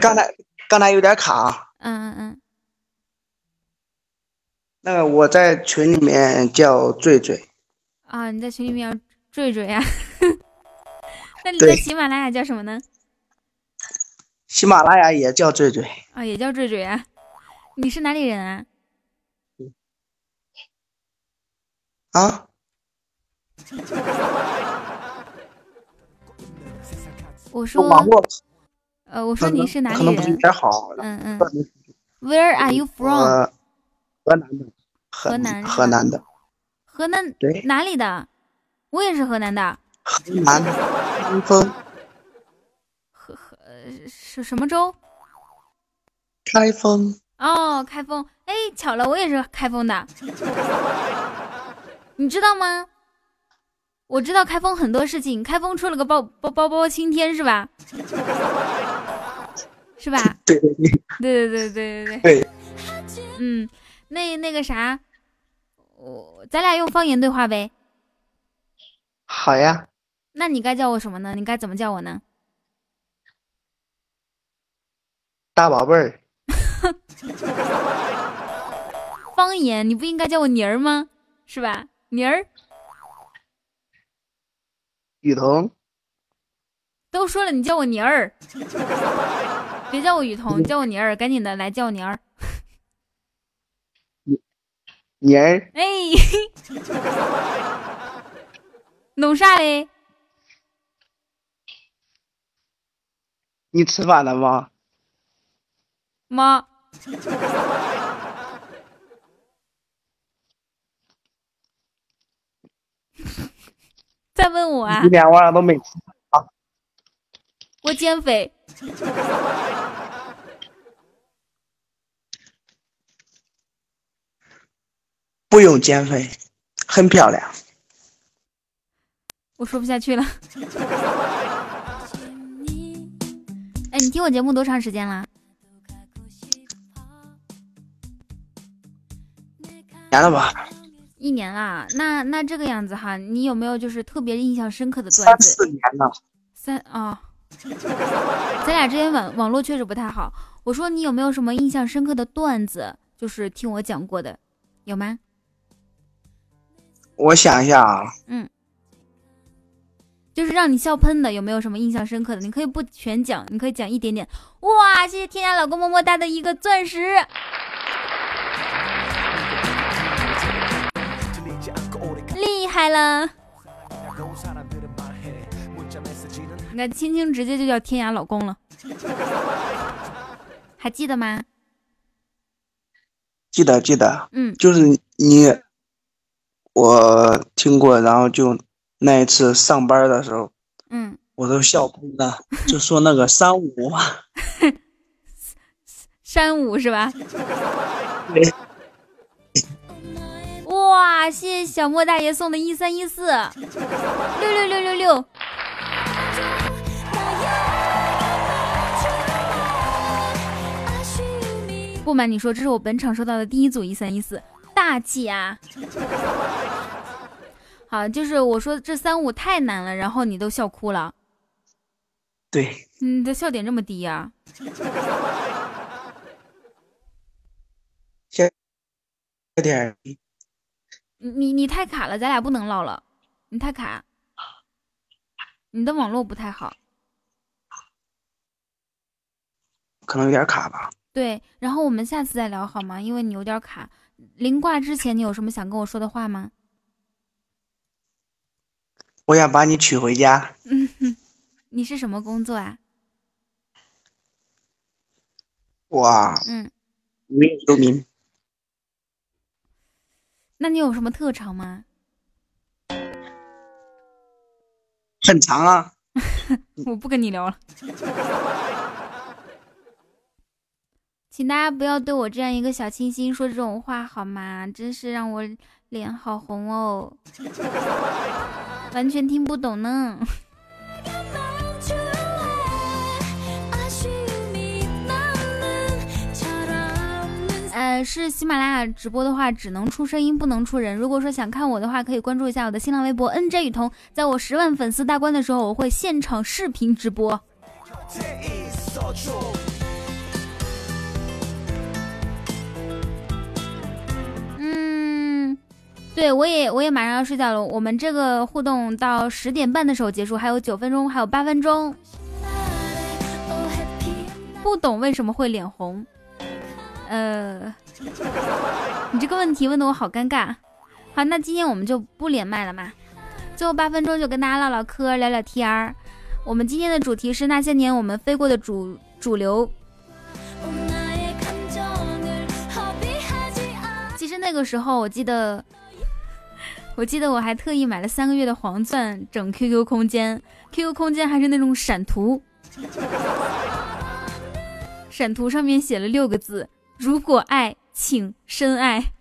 刚才刚才有点卡。嗯嗯嗯。那个我在群里面叫醉醉，啊，你在群里面叫坠坠呀？[laughs] 那你在喜马拉雅叫什么呢？喜马拉雅也叫醉醉。啊，也叫坠坠啊。你是哪里人啊？啊？我说，网络呃，我说你是哪里可能不是有人？嗯嗯。Where are you from？呃，河南的，河南河南的，河南对哪里的？我也是河南的。河南开封，河河，是什么州？开封。哦，开封。哎，巧了，我也是开封的。[laughs] 你知道吗？我知道开封很多事情。开封出了个包包包包青天是吧？[laughs] 是吧？对对对对对对对对对。嗯，那那个啥，我咱俩用方言对话呗。好呀，那你该叫我什么呢？你该怎么叫我呢？大宝贝儿，方言，你不应该叫我妮儿吗？是吧？妮儿雨桐，都说了，你叫我妮儿，[laughs] 别叫我雨桐，叫我妮儿，赶紧的来叫我妮儿。妮儿，哎，[laughs] 弄啥嘞？你吃饭了吗？妈，再问我啊一？天晚上都没吃啊。我减肥。不用减肥，很漂亮。我说不下去了。哎，你听我节目多长时间了？年了吧？一年啦。那那这个样子哈，你有没有就是特别印象深刻的段子？三四？年了。三啊，咱俩之间网网络确实不太好。我说你有没有什么印象深刻的段子，就是听我讲过的，有吗？我想一下啊，嗯，就是让你笑喷的，有没有什么印象深刻的？你可以不全讲，你可以讲一点点。哇，谢谢天涯老公么么哒的一个钻石，厉害了！你看青青直接就叫天涯老公了，还记得吗？记得记得，嗯，就是你，我听过，然后就那一次上班的时候，嗯，我都笑喷了，就说那个三五嘛，[laughs] 山舞是吧？对哇，谢谢小莫大爷送的一三一四，六六六六六。不瞒你说，这是我本场收到的第一组一三一四，大气啊！好，就是我说这三五太难了，然后你都笑哭了，对，你的笑点这么低呀、笑点儿你你你太卡了，咱俩不能唠了，你太卡，你的网络不太好。可能有点卡吧。对，然后我们下次再聊好吗？因为你有点卡。临挂之前，你有什么想跟我说的话吗？我想把你娶回家，嗯哼，你是什么工作啊？我啊嗯，无业游民，那你有什么特长吗？很长啊。[laughs] 我不跟你聊了。[laughs] 请大家不要对我这样一个小清新说这种话好吗？真是让我脸好红哦，[laughs] 完全听不懂呢。是喜马拉雅直播的话，只能出声音，不能出人。如果说想看我的话，可以关注一下我的新浪微博 NJ 雨桐。在我十万粉丝大关的时候，我会现场视频直播。嗯，对我也我也马上要睡觉了。我们这个互动到十点半的时候结束，还有九分钟，还有八分钟。不懂为什么会脸红？呃，[laughs] 你这个问题问的我好尴尬。好，那今天我们就不连麦了嘛，最后八分钟就跟大家唠唠嗑、聊聊天儿。我们今天的主题是那些年我们飞过的主主流。其实那个时候，我记得，我记得我还特意买了三个月的黄钻整 QQ 空间，QQ 空间还是那种闪图，[laughs] 闪图上面写了六个字：如果爱，请深爱。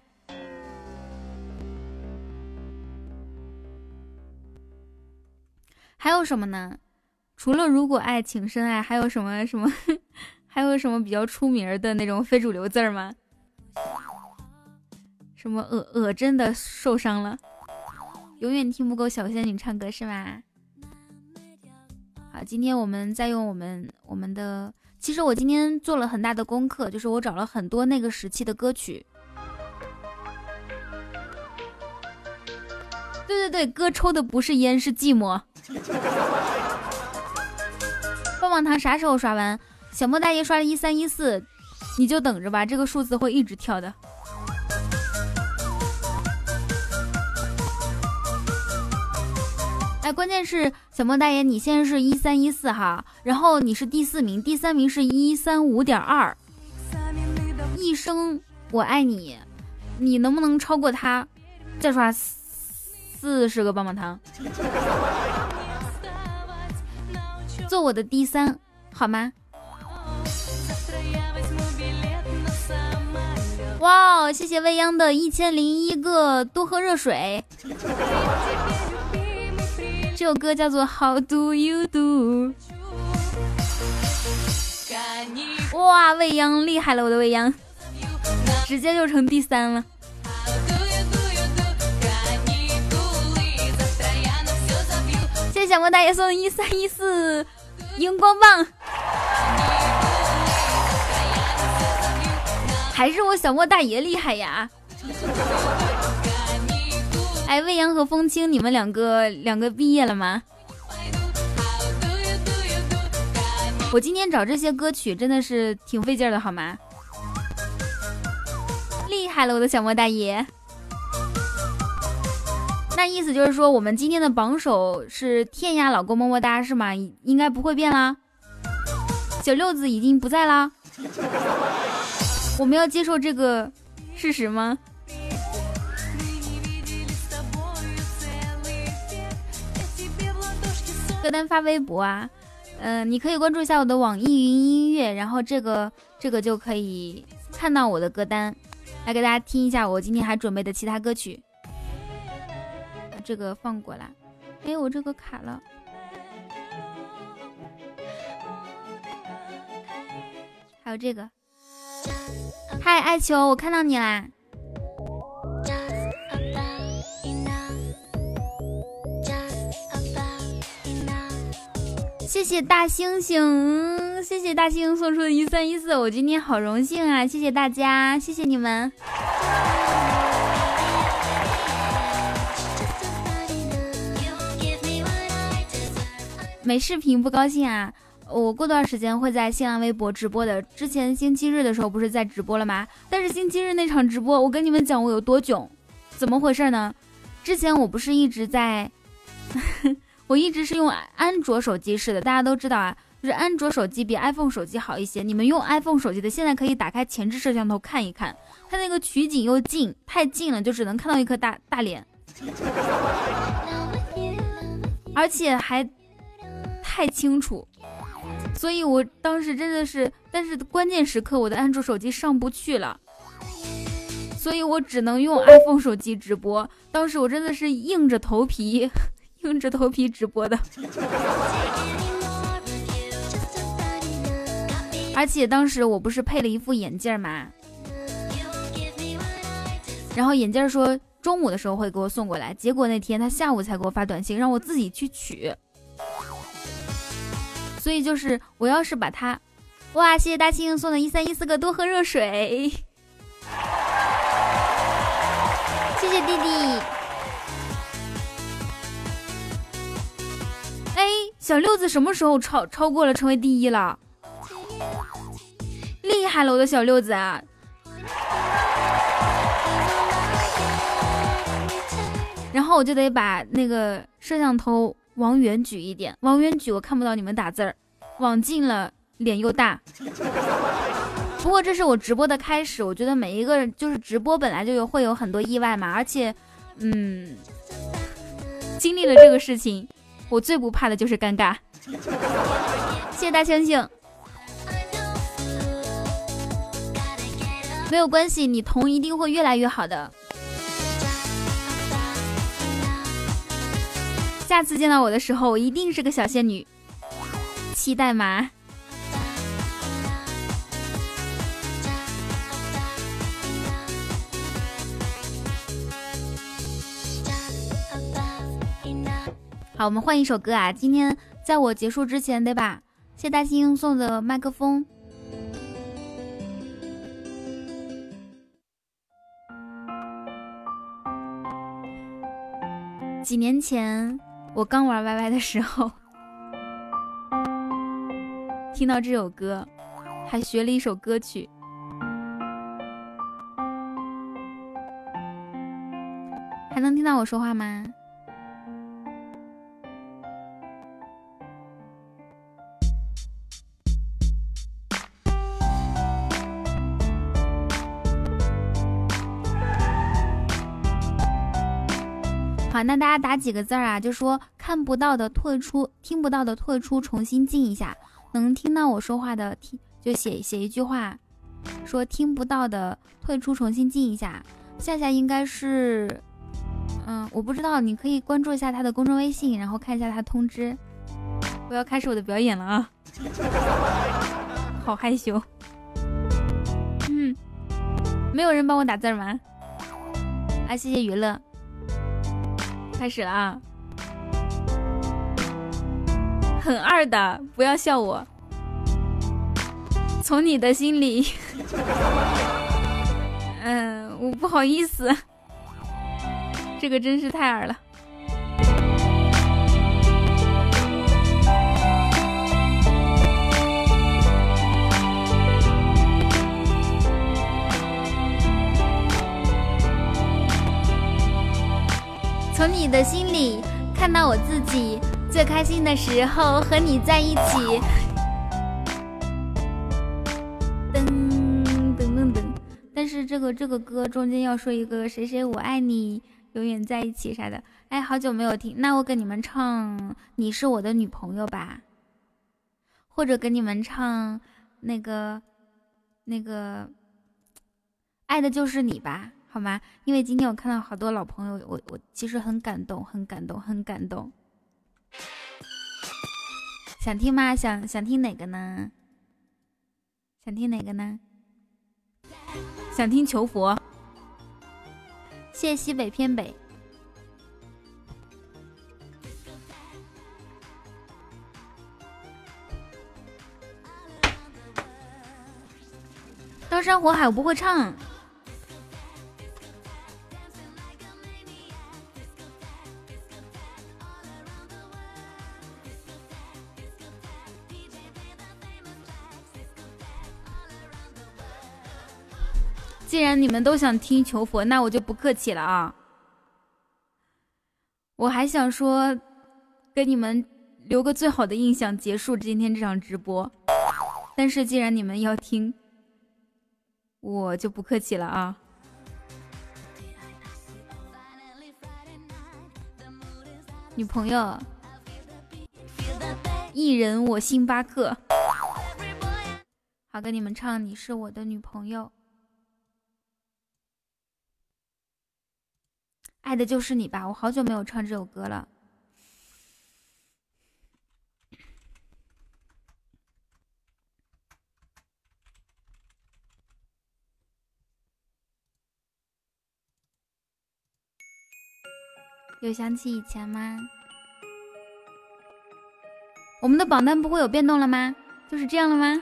还有什么呢？除了如果爱，请深爱，还有什么什么？[laughs] 还有什么比较出名的那种非主流字儿吗？什么耳耳真的受伤了，永远听不够小仙女唱歌是吗？好，今天我们再用我们我们的，其实我今天做了很大的功课，就是我找了很多那个时期的歌曲。对对对，哥抽的不是烟，是寂寞。[laughs] 棒棒糖啥时候刷完？小莫大爷刷了一三一四，你就等着吧，这个数字会一直跳的。关键是小莫大爷，你现在是一三一四哈，然后你是第四名，第三名是一三五点二。一生我爱你，你能不能超过他？再刷四十个棒棒糖，做我的第三好吗？哇哦，谢谢未央的一千零一个多喝热水。这首歌叫做《How Do You Do》。哇，未央厉害了，我的未央，直接就成第三了。谢谢小莫大爷送的一三一四荧光棒，还是我小莫大爷厉害呀！哎，未央和风清，你们两个两个毕业了吗？我今天找这些歌曲真的是挺费劲的，好吗？厉害了，我的小莫大爷！那意思就是说，我们今天的榜首是天涯老公么么哒，是吗？应该不会变啦。小六子已经不在啦，我们要接受这个事实吗？歌单发微博啊，嗯、你可以关注一下我的网易云音乐，然后这个这个就可以看到我的歌单，来给大家听一下我今天还准备的其他歌曲。把这个放过来，哎，我这个卡了。还有这个，嗨，爱球，我看到你啦。谢谢大猩猩，谢谢大猩猩送出的一三一四，我今天好荣幸啊！谢谢大家，谢谢你们。没视频不高兴啊！我过段时间会在新浪微博直播的。之前星期日的时候不是在直播了吗？但是星期日那场直播，我跟你们讲我有多囧，怎么回事呢？之前我不是一直在，我一直是用安卓手机试的，大家都知道啊，就是安卓手机比 iPhone 手机好一些。你们用 iPhone 手机的，现在可以打开前置摄像头看一看，它那个取景又近，太近了就只能看到一颗大大脸，而且还太清楚。所以我当时真的是，但是关键时刻我的安卓手机上不去了，所以我只能用 iPhone 手机直播。当时我真的是硬着头皮，硬着头皮直播的。[laughs] 而且当时我不是配了一副眼镜嘛，然后眼镜说中午的时候会给我送过来，结果那天他下午才给我发短信，让我自己去取。所以就是我要是把它，哇！谢谢大庆送的一三一四个多喝热水，[laughs] 谢谢弟弟。哎，小六子什么时候超超过了，成为第一了？厉害了，我的小六子啊！然后我就得把那个摄像头往远举一点，往远举我看不到你们打字儿，往近了脸又大。不过这是我直播的开始，我觉得每一个人就是直播本来就有会有很多意外嘛，而且，嗯，经历了这个事情，我最不怕的就是尴尬。谢谢大猩猩，没有关系，你童一定会越来越好的。下次见到我的时候，我一定是个小仙女，期待吗？好，我们换一首歌啊！今天在我结束之前，得把谢大星送的麦克风。几年前我刚玩 YY 的时候，[laughs] 听到这首歌，还学了一首歌曲。还能听到我说话吗？那大家打几个字儿啊？就说看不到的退出，听不到的退出，重新进一下。能听到我说话的听，就写写一句话，说听不到的退出，重新进一下。夏夏应该是，嗯，我不知道，你可以关注一下他的公众微信，然后看一下他通知。我要开始我的表演了啊！[laughs] 好害羞。嗯，没有人帮我打字吗？啊，谢谢娱乐。开始了啊！很二的，不要笑我。从你的心里，[laughs] 嗯，我不好意思，这个真是太二了。从你的心里看到我自己最开心的时候，和你在一起。噔噔噔噔，但是这个这个歌中间要说一个谁谁我爱你，永远在一起啥的。哎，好久没有听，那我给你们唱你是我的女朋友吧，或者给你们唱那个那个爱的就是你吧。好吗？因为今天我看到好多老朋友，我我其实很感动，很感动，很感动。想听吗？想想听哪个呢？想听哪个呢？想听求佛。谢谢西北偏北。刀山火海我不会唱。既然你们都想听求佛，那我就不客气了啊！我还想说，给你们留个最好的印象，结束今天这场直播。但是既然你们要听，我就不客气了啊！女朋友，一人我星巴克。好，跟你们唱《你是我的女朋友》。爱的就是你吧，我好久没有唱这首歌了。有想起以前吗？我们的榜单不会有变动了吗？就是这样了吗？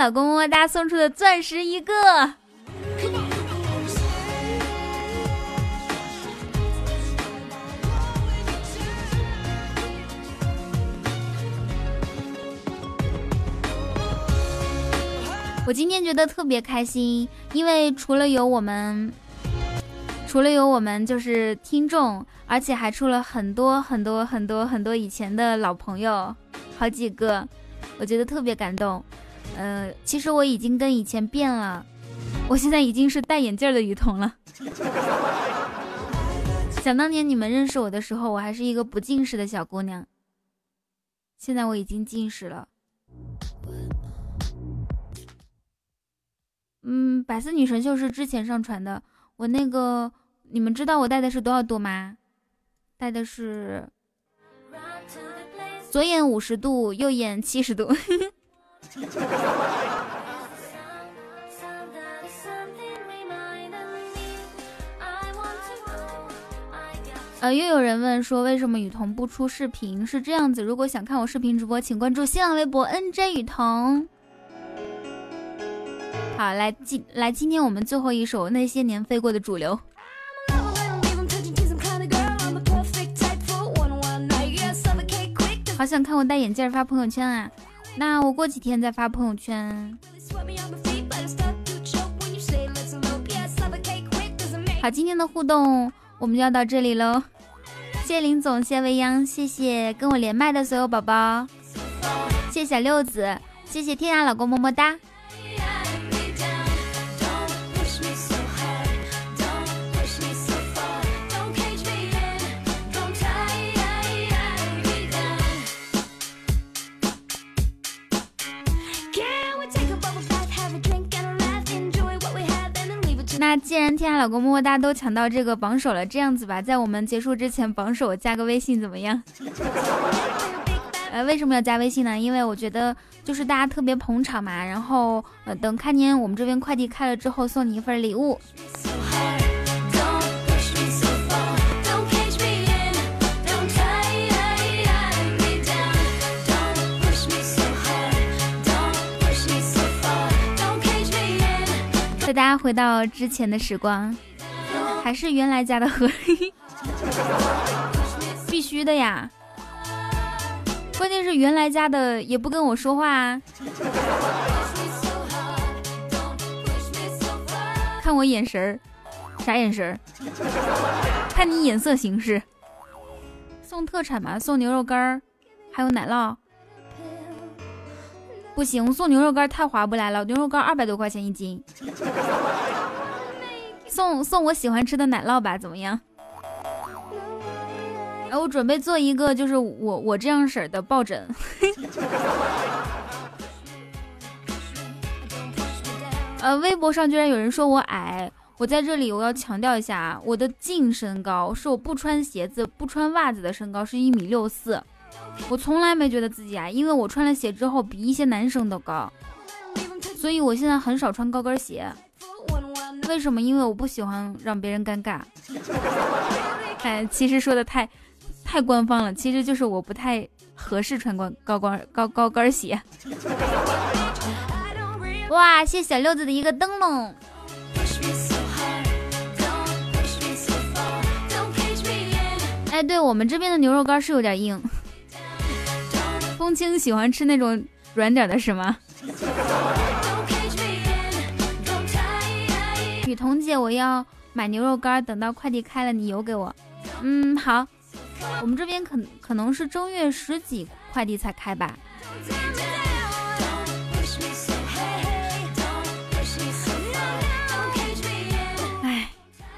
老公么么哒送出的钻石一个。我今天觉得特别开心，因为除了有我们，除了有我们就是听众，而且还出了很多很多很多很多以前的老朋友，好几个，我觉得特别感动。呃，其实我已经跟以前变了，我现在已经是戴眼镜的雨桐了。[laughs] 想当年你们认识我的时候，我还是一个不近视的小姑娘，现在我已经近视了。嗯，百思女神秀是之前上传的，我那个你们知道我戴的是多少度吗？戴的是左眼五十度，右眼七十度。[laughs] 呃，又有人问说为什么雨桐不出视频？是这样子，如果想看我视频直播，请关注新浪微博 NJ 雨桐。好，来今来今天我们最后一首那些年飞过的主流。好想看我戴眼镜发朋友圈啊！那我过几天再发朋友圈。好，今天的互动我们就要到这里喽。谢谢林总，谢未央，谢谢跟我连麦的所有宝宝，谢谢小六子，谢谢天涯老公么么哒。那既然天下老公么么哒都抢到这个榜首了，这样子吧，在我们结束之前，榜首加个微信怎么样？呃，为什么要加微信呢？因为我觉得就是大家特别捧场嘛，然后呃，等开年我们这边快递开了之后，送你一份礼物。带大家回到之前的时光，还是原来家的河，必须的呀。关键是原来家的也不跟我说话啊，看我眼神儿，啥眼神儿？看你眼色行事。送特产嘛，送牛肉干儿，还有奶酪。不行，送牛肉干太划不来了，牛肉干二百多块钱一斤。[laughs] 送送我喜欢吃的奶酪吧，怎么样？哎，我准备做一个，就是我我这样式的抱枕。[laughs] 呃，微博上居然有人说我矮，我在这里我要强调一下啊，我的净身高是我不穿鞋子、不穿袜子的身高是一米六四。我从来没觉得自己矮，因为我穿了鞋之后比一些男生都高，所以我现在很少穿高跟鞋。为什么？因为我不喜欢让别人尴尬。哎，其实说的太太官方了，其实就是我不太合适穿高高跟高高跟鞋。哇，谢谢小六子的一个灯笼。哎，对我们这边的牛肉干是有点硬。风清喜欢吃那种软点的是吗？雨桐姐，我要买牛肉干，等到快递开了你邮给我。嗯，好。我们这边可可能是正月十几快递才开吧。哎，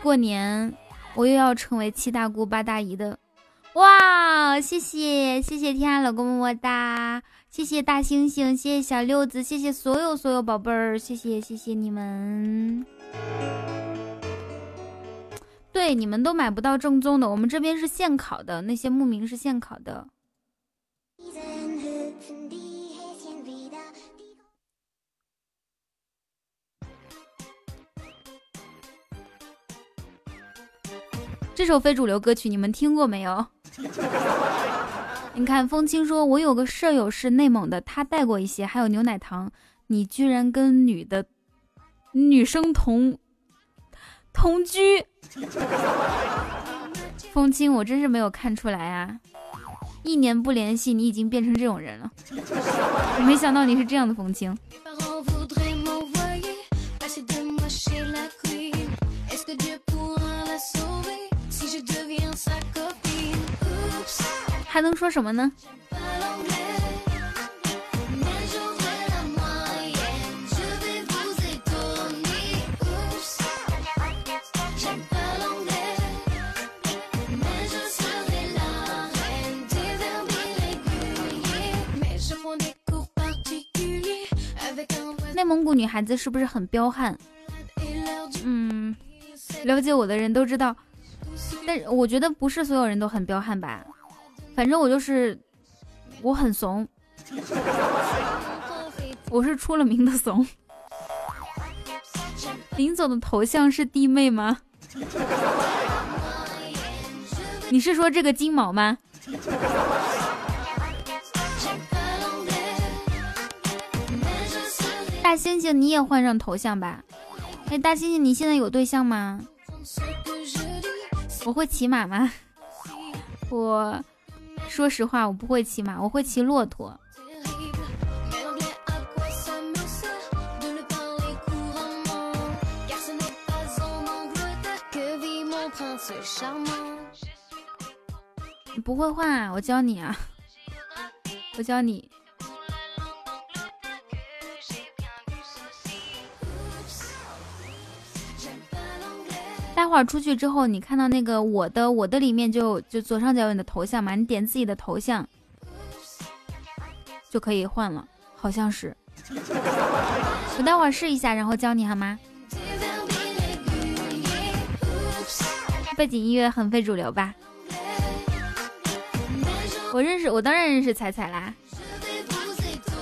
过年我又要成为七大姑八大姨的。哇，谢谢谢谢天涯老公么么哒，谢谢大猩猩，谢谢小六子，谢谢所有所有宝贝儿，谢谢谢谢你们。对，你们都买不到正宗的，我们这边是现烤的，那些牧民是现烤的。这首非主流歌曲你们听过没有？[laughs] 你看，风清说，我有个舍友是内蒙的，他带过一些，还有牛奶糖。你居然跟女的女生同同居？[laughs] 风清，我真是没有看出来啊！一年不联系，你已经变成这种人了。我没想到你是这样的风清。还能说什么呢？内蒙古女孩子是不是很彪悍？嗯，了解我的人都知道，但我觉得不是所有人都很彪悍吧。反正我就是，我很怂，我是出了名的怂。林总的头像是弟妹吗？[laughs] 你是说这个金毛吗？大猩猩，你也换上头像吧。哎，大猩猩，你现在有对象吗？我会骑马吗？我说实话，我不会骑马，我会骑骆驼。你不会换啊？我教你啊，我教你。待会儿出去之后，你看到那个我的我的里面就就左上角有你的头像嘛，你点自己的头像就可以换了，好像是。我待会儿试一下，然后教你好吗？背景音乐很非主流吧？我认识，我当然认识彩彩啦。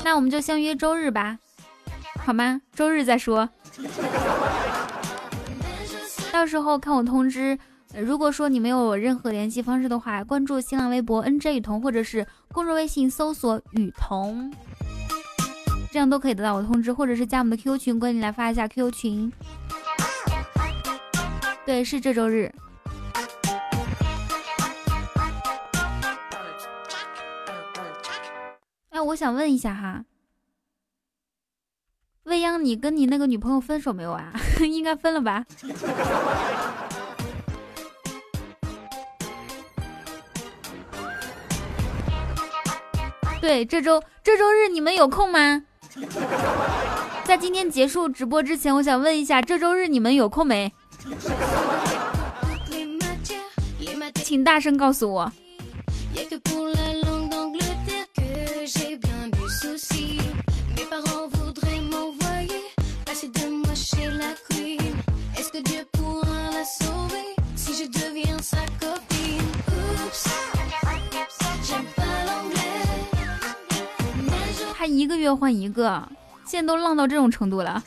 那我们就相约周日吧，好吗？周日再说。到时候看我通知。如果说你没有任何联系方式的话，关注新浪微博 NJ 雨桐，或者是公众微信搜索雨桐，这样都可以得到我通知，或者是加我们的 QQ 群，管你来发一下 QQ 群。对，是这周日。哎，我想问一下哈，未央，你跟你那个女朋友分手没有啊？应该分了吧？对，这周这周日你们有空吗？在今天结束直播之前，我想问一下，这周日你们有空没？请大声告诉我。他一个月换一个，现在都浪到这种程度了。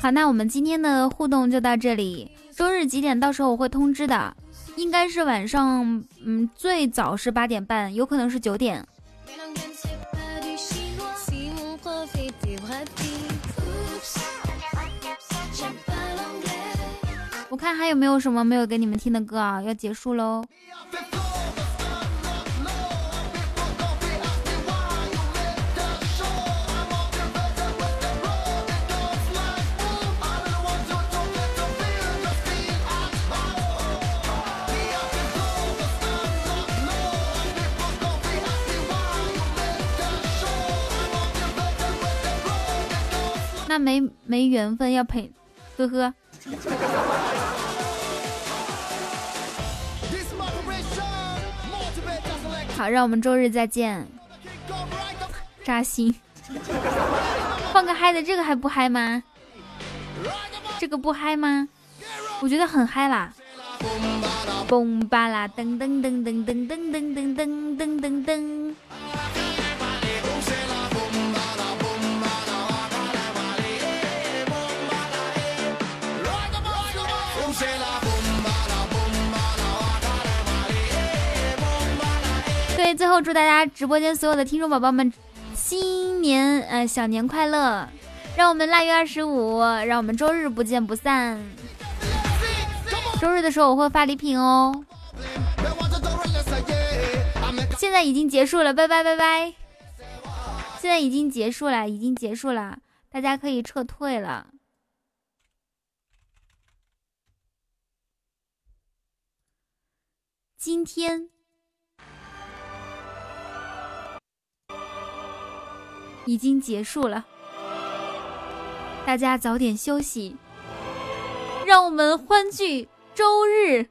好，那我们今天的互动就到这里。周日几点？到时候我会通知的，应该是晚上，嗯，最早是八点半，有可能是九点。我看还有没有什么没有给你们听的歌啊？要结束喽。那没没缘分要陪，呵呵。好，让我们周日再见。扎心，放个嗨的，这个还不嗨吗？这个不嗨吗？我觉得很嗨啦！嘣巴啦，噔噔噔噔噔噔噔噔噔噔噔。最后祝大家直播间所有的听众宝宝们新年呃小年快乐！让我们腊月二十五，让我们周日不见不散。周日的时候我会发礼品哦。现在已经结束了，拜拜拜拜。现在已经结束了，已经结束了，大家可以撤退了。今天已经结束了，大家早点休息，让我们欢聚周日。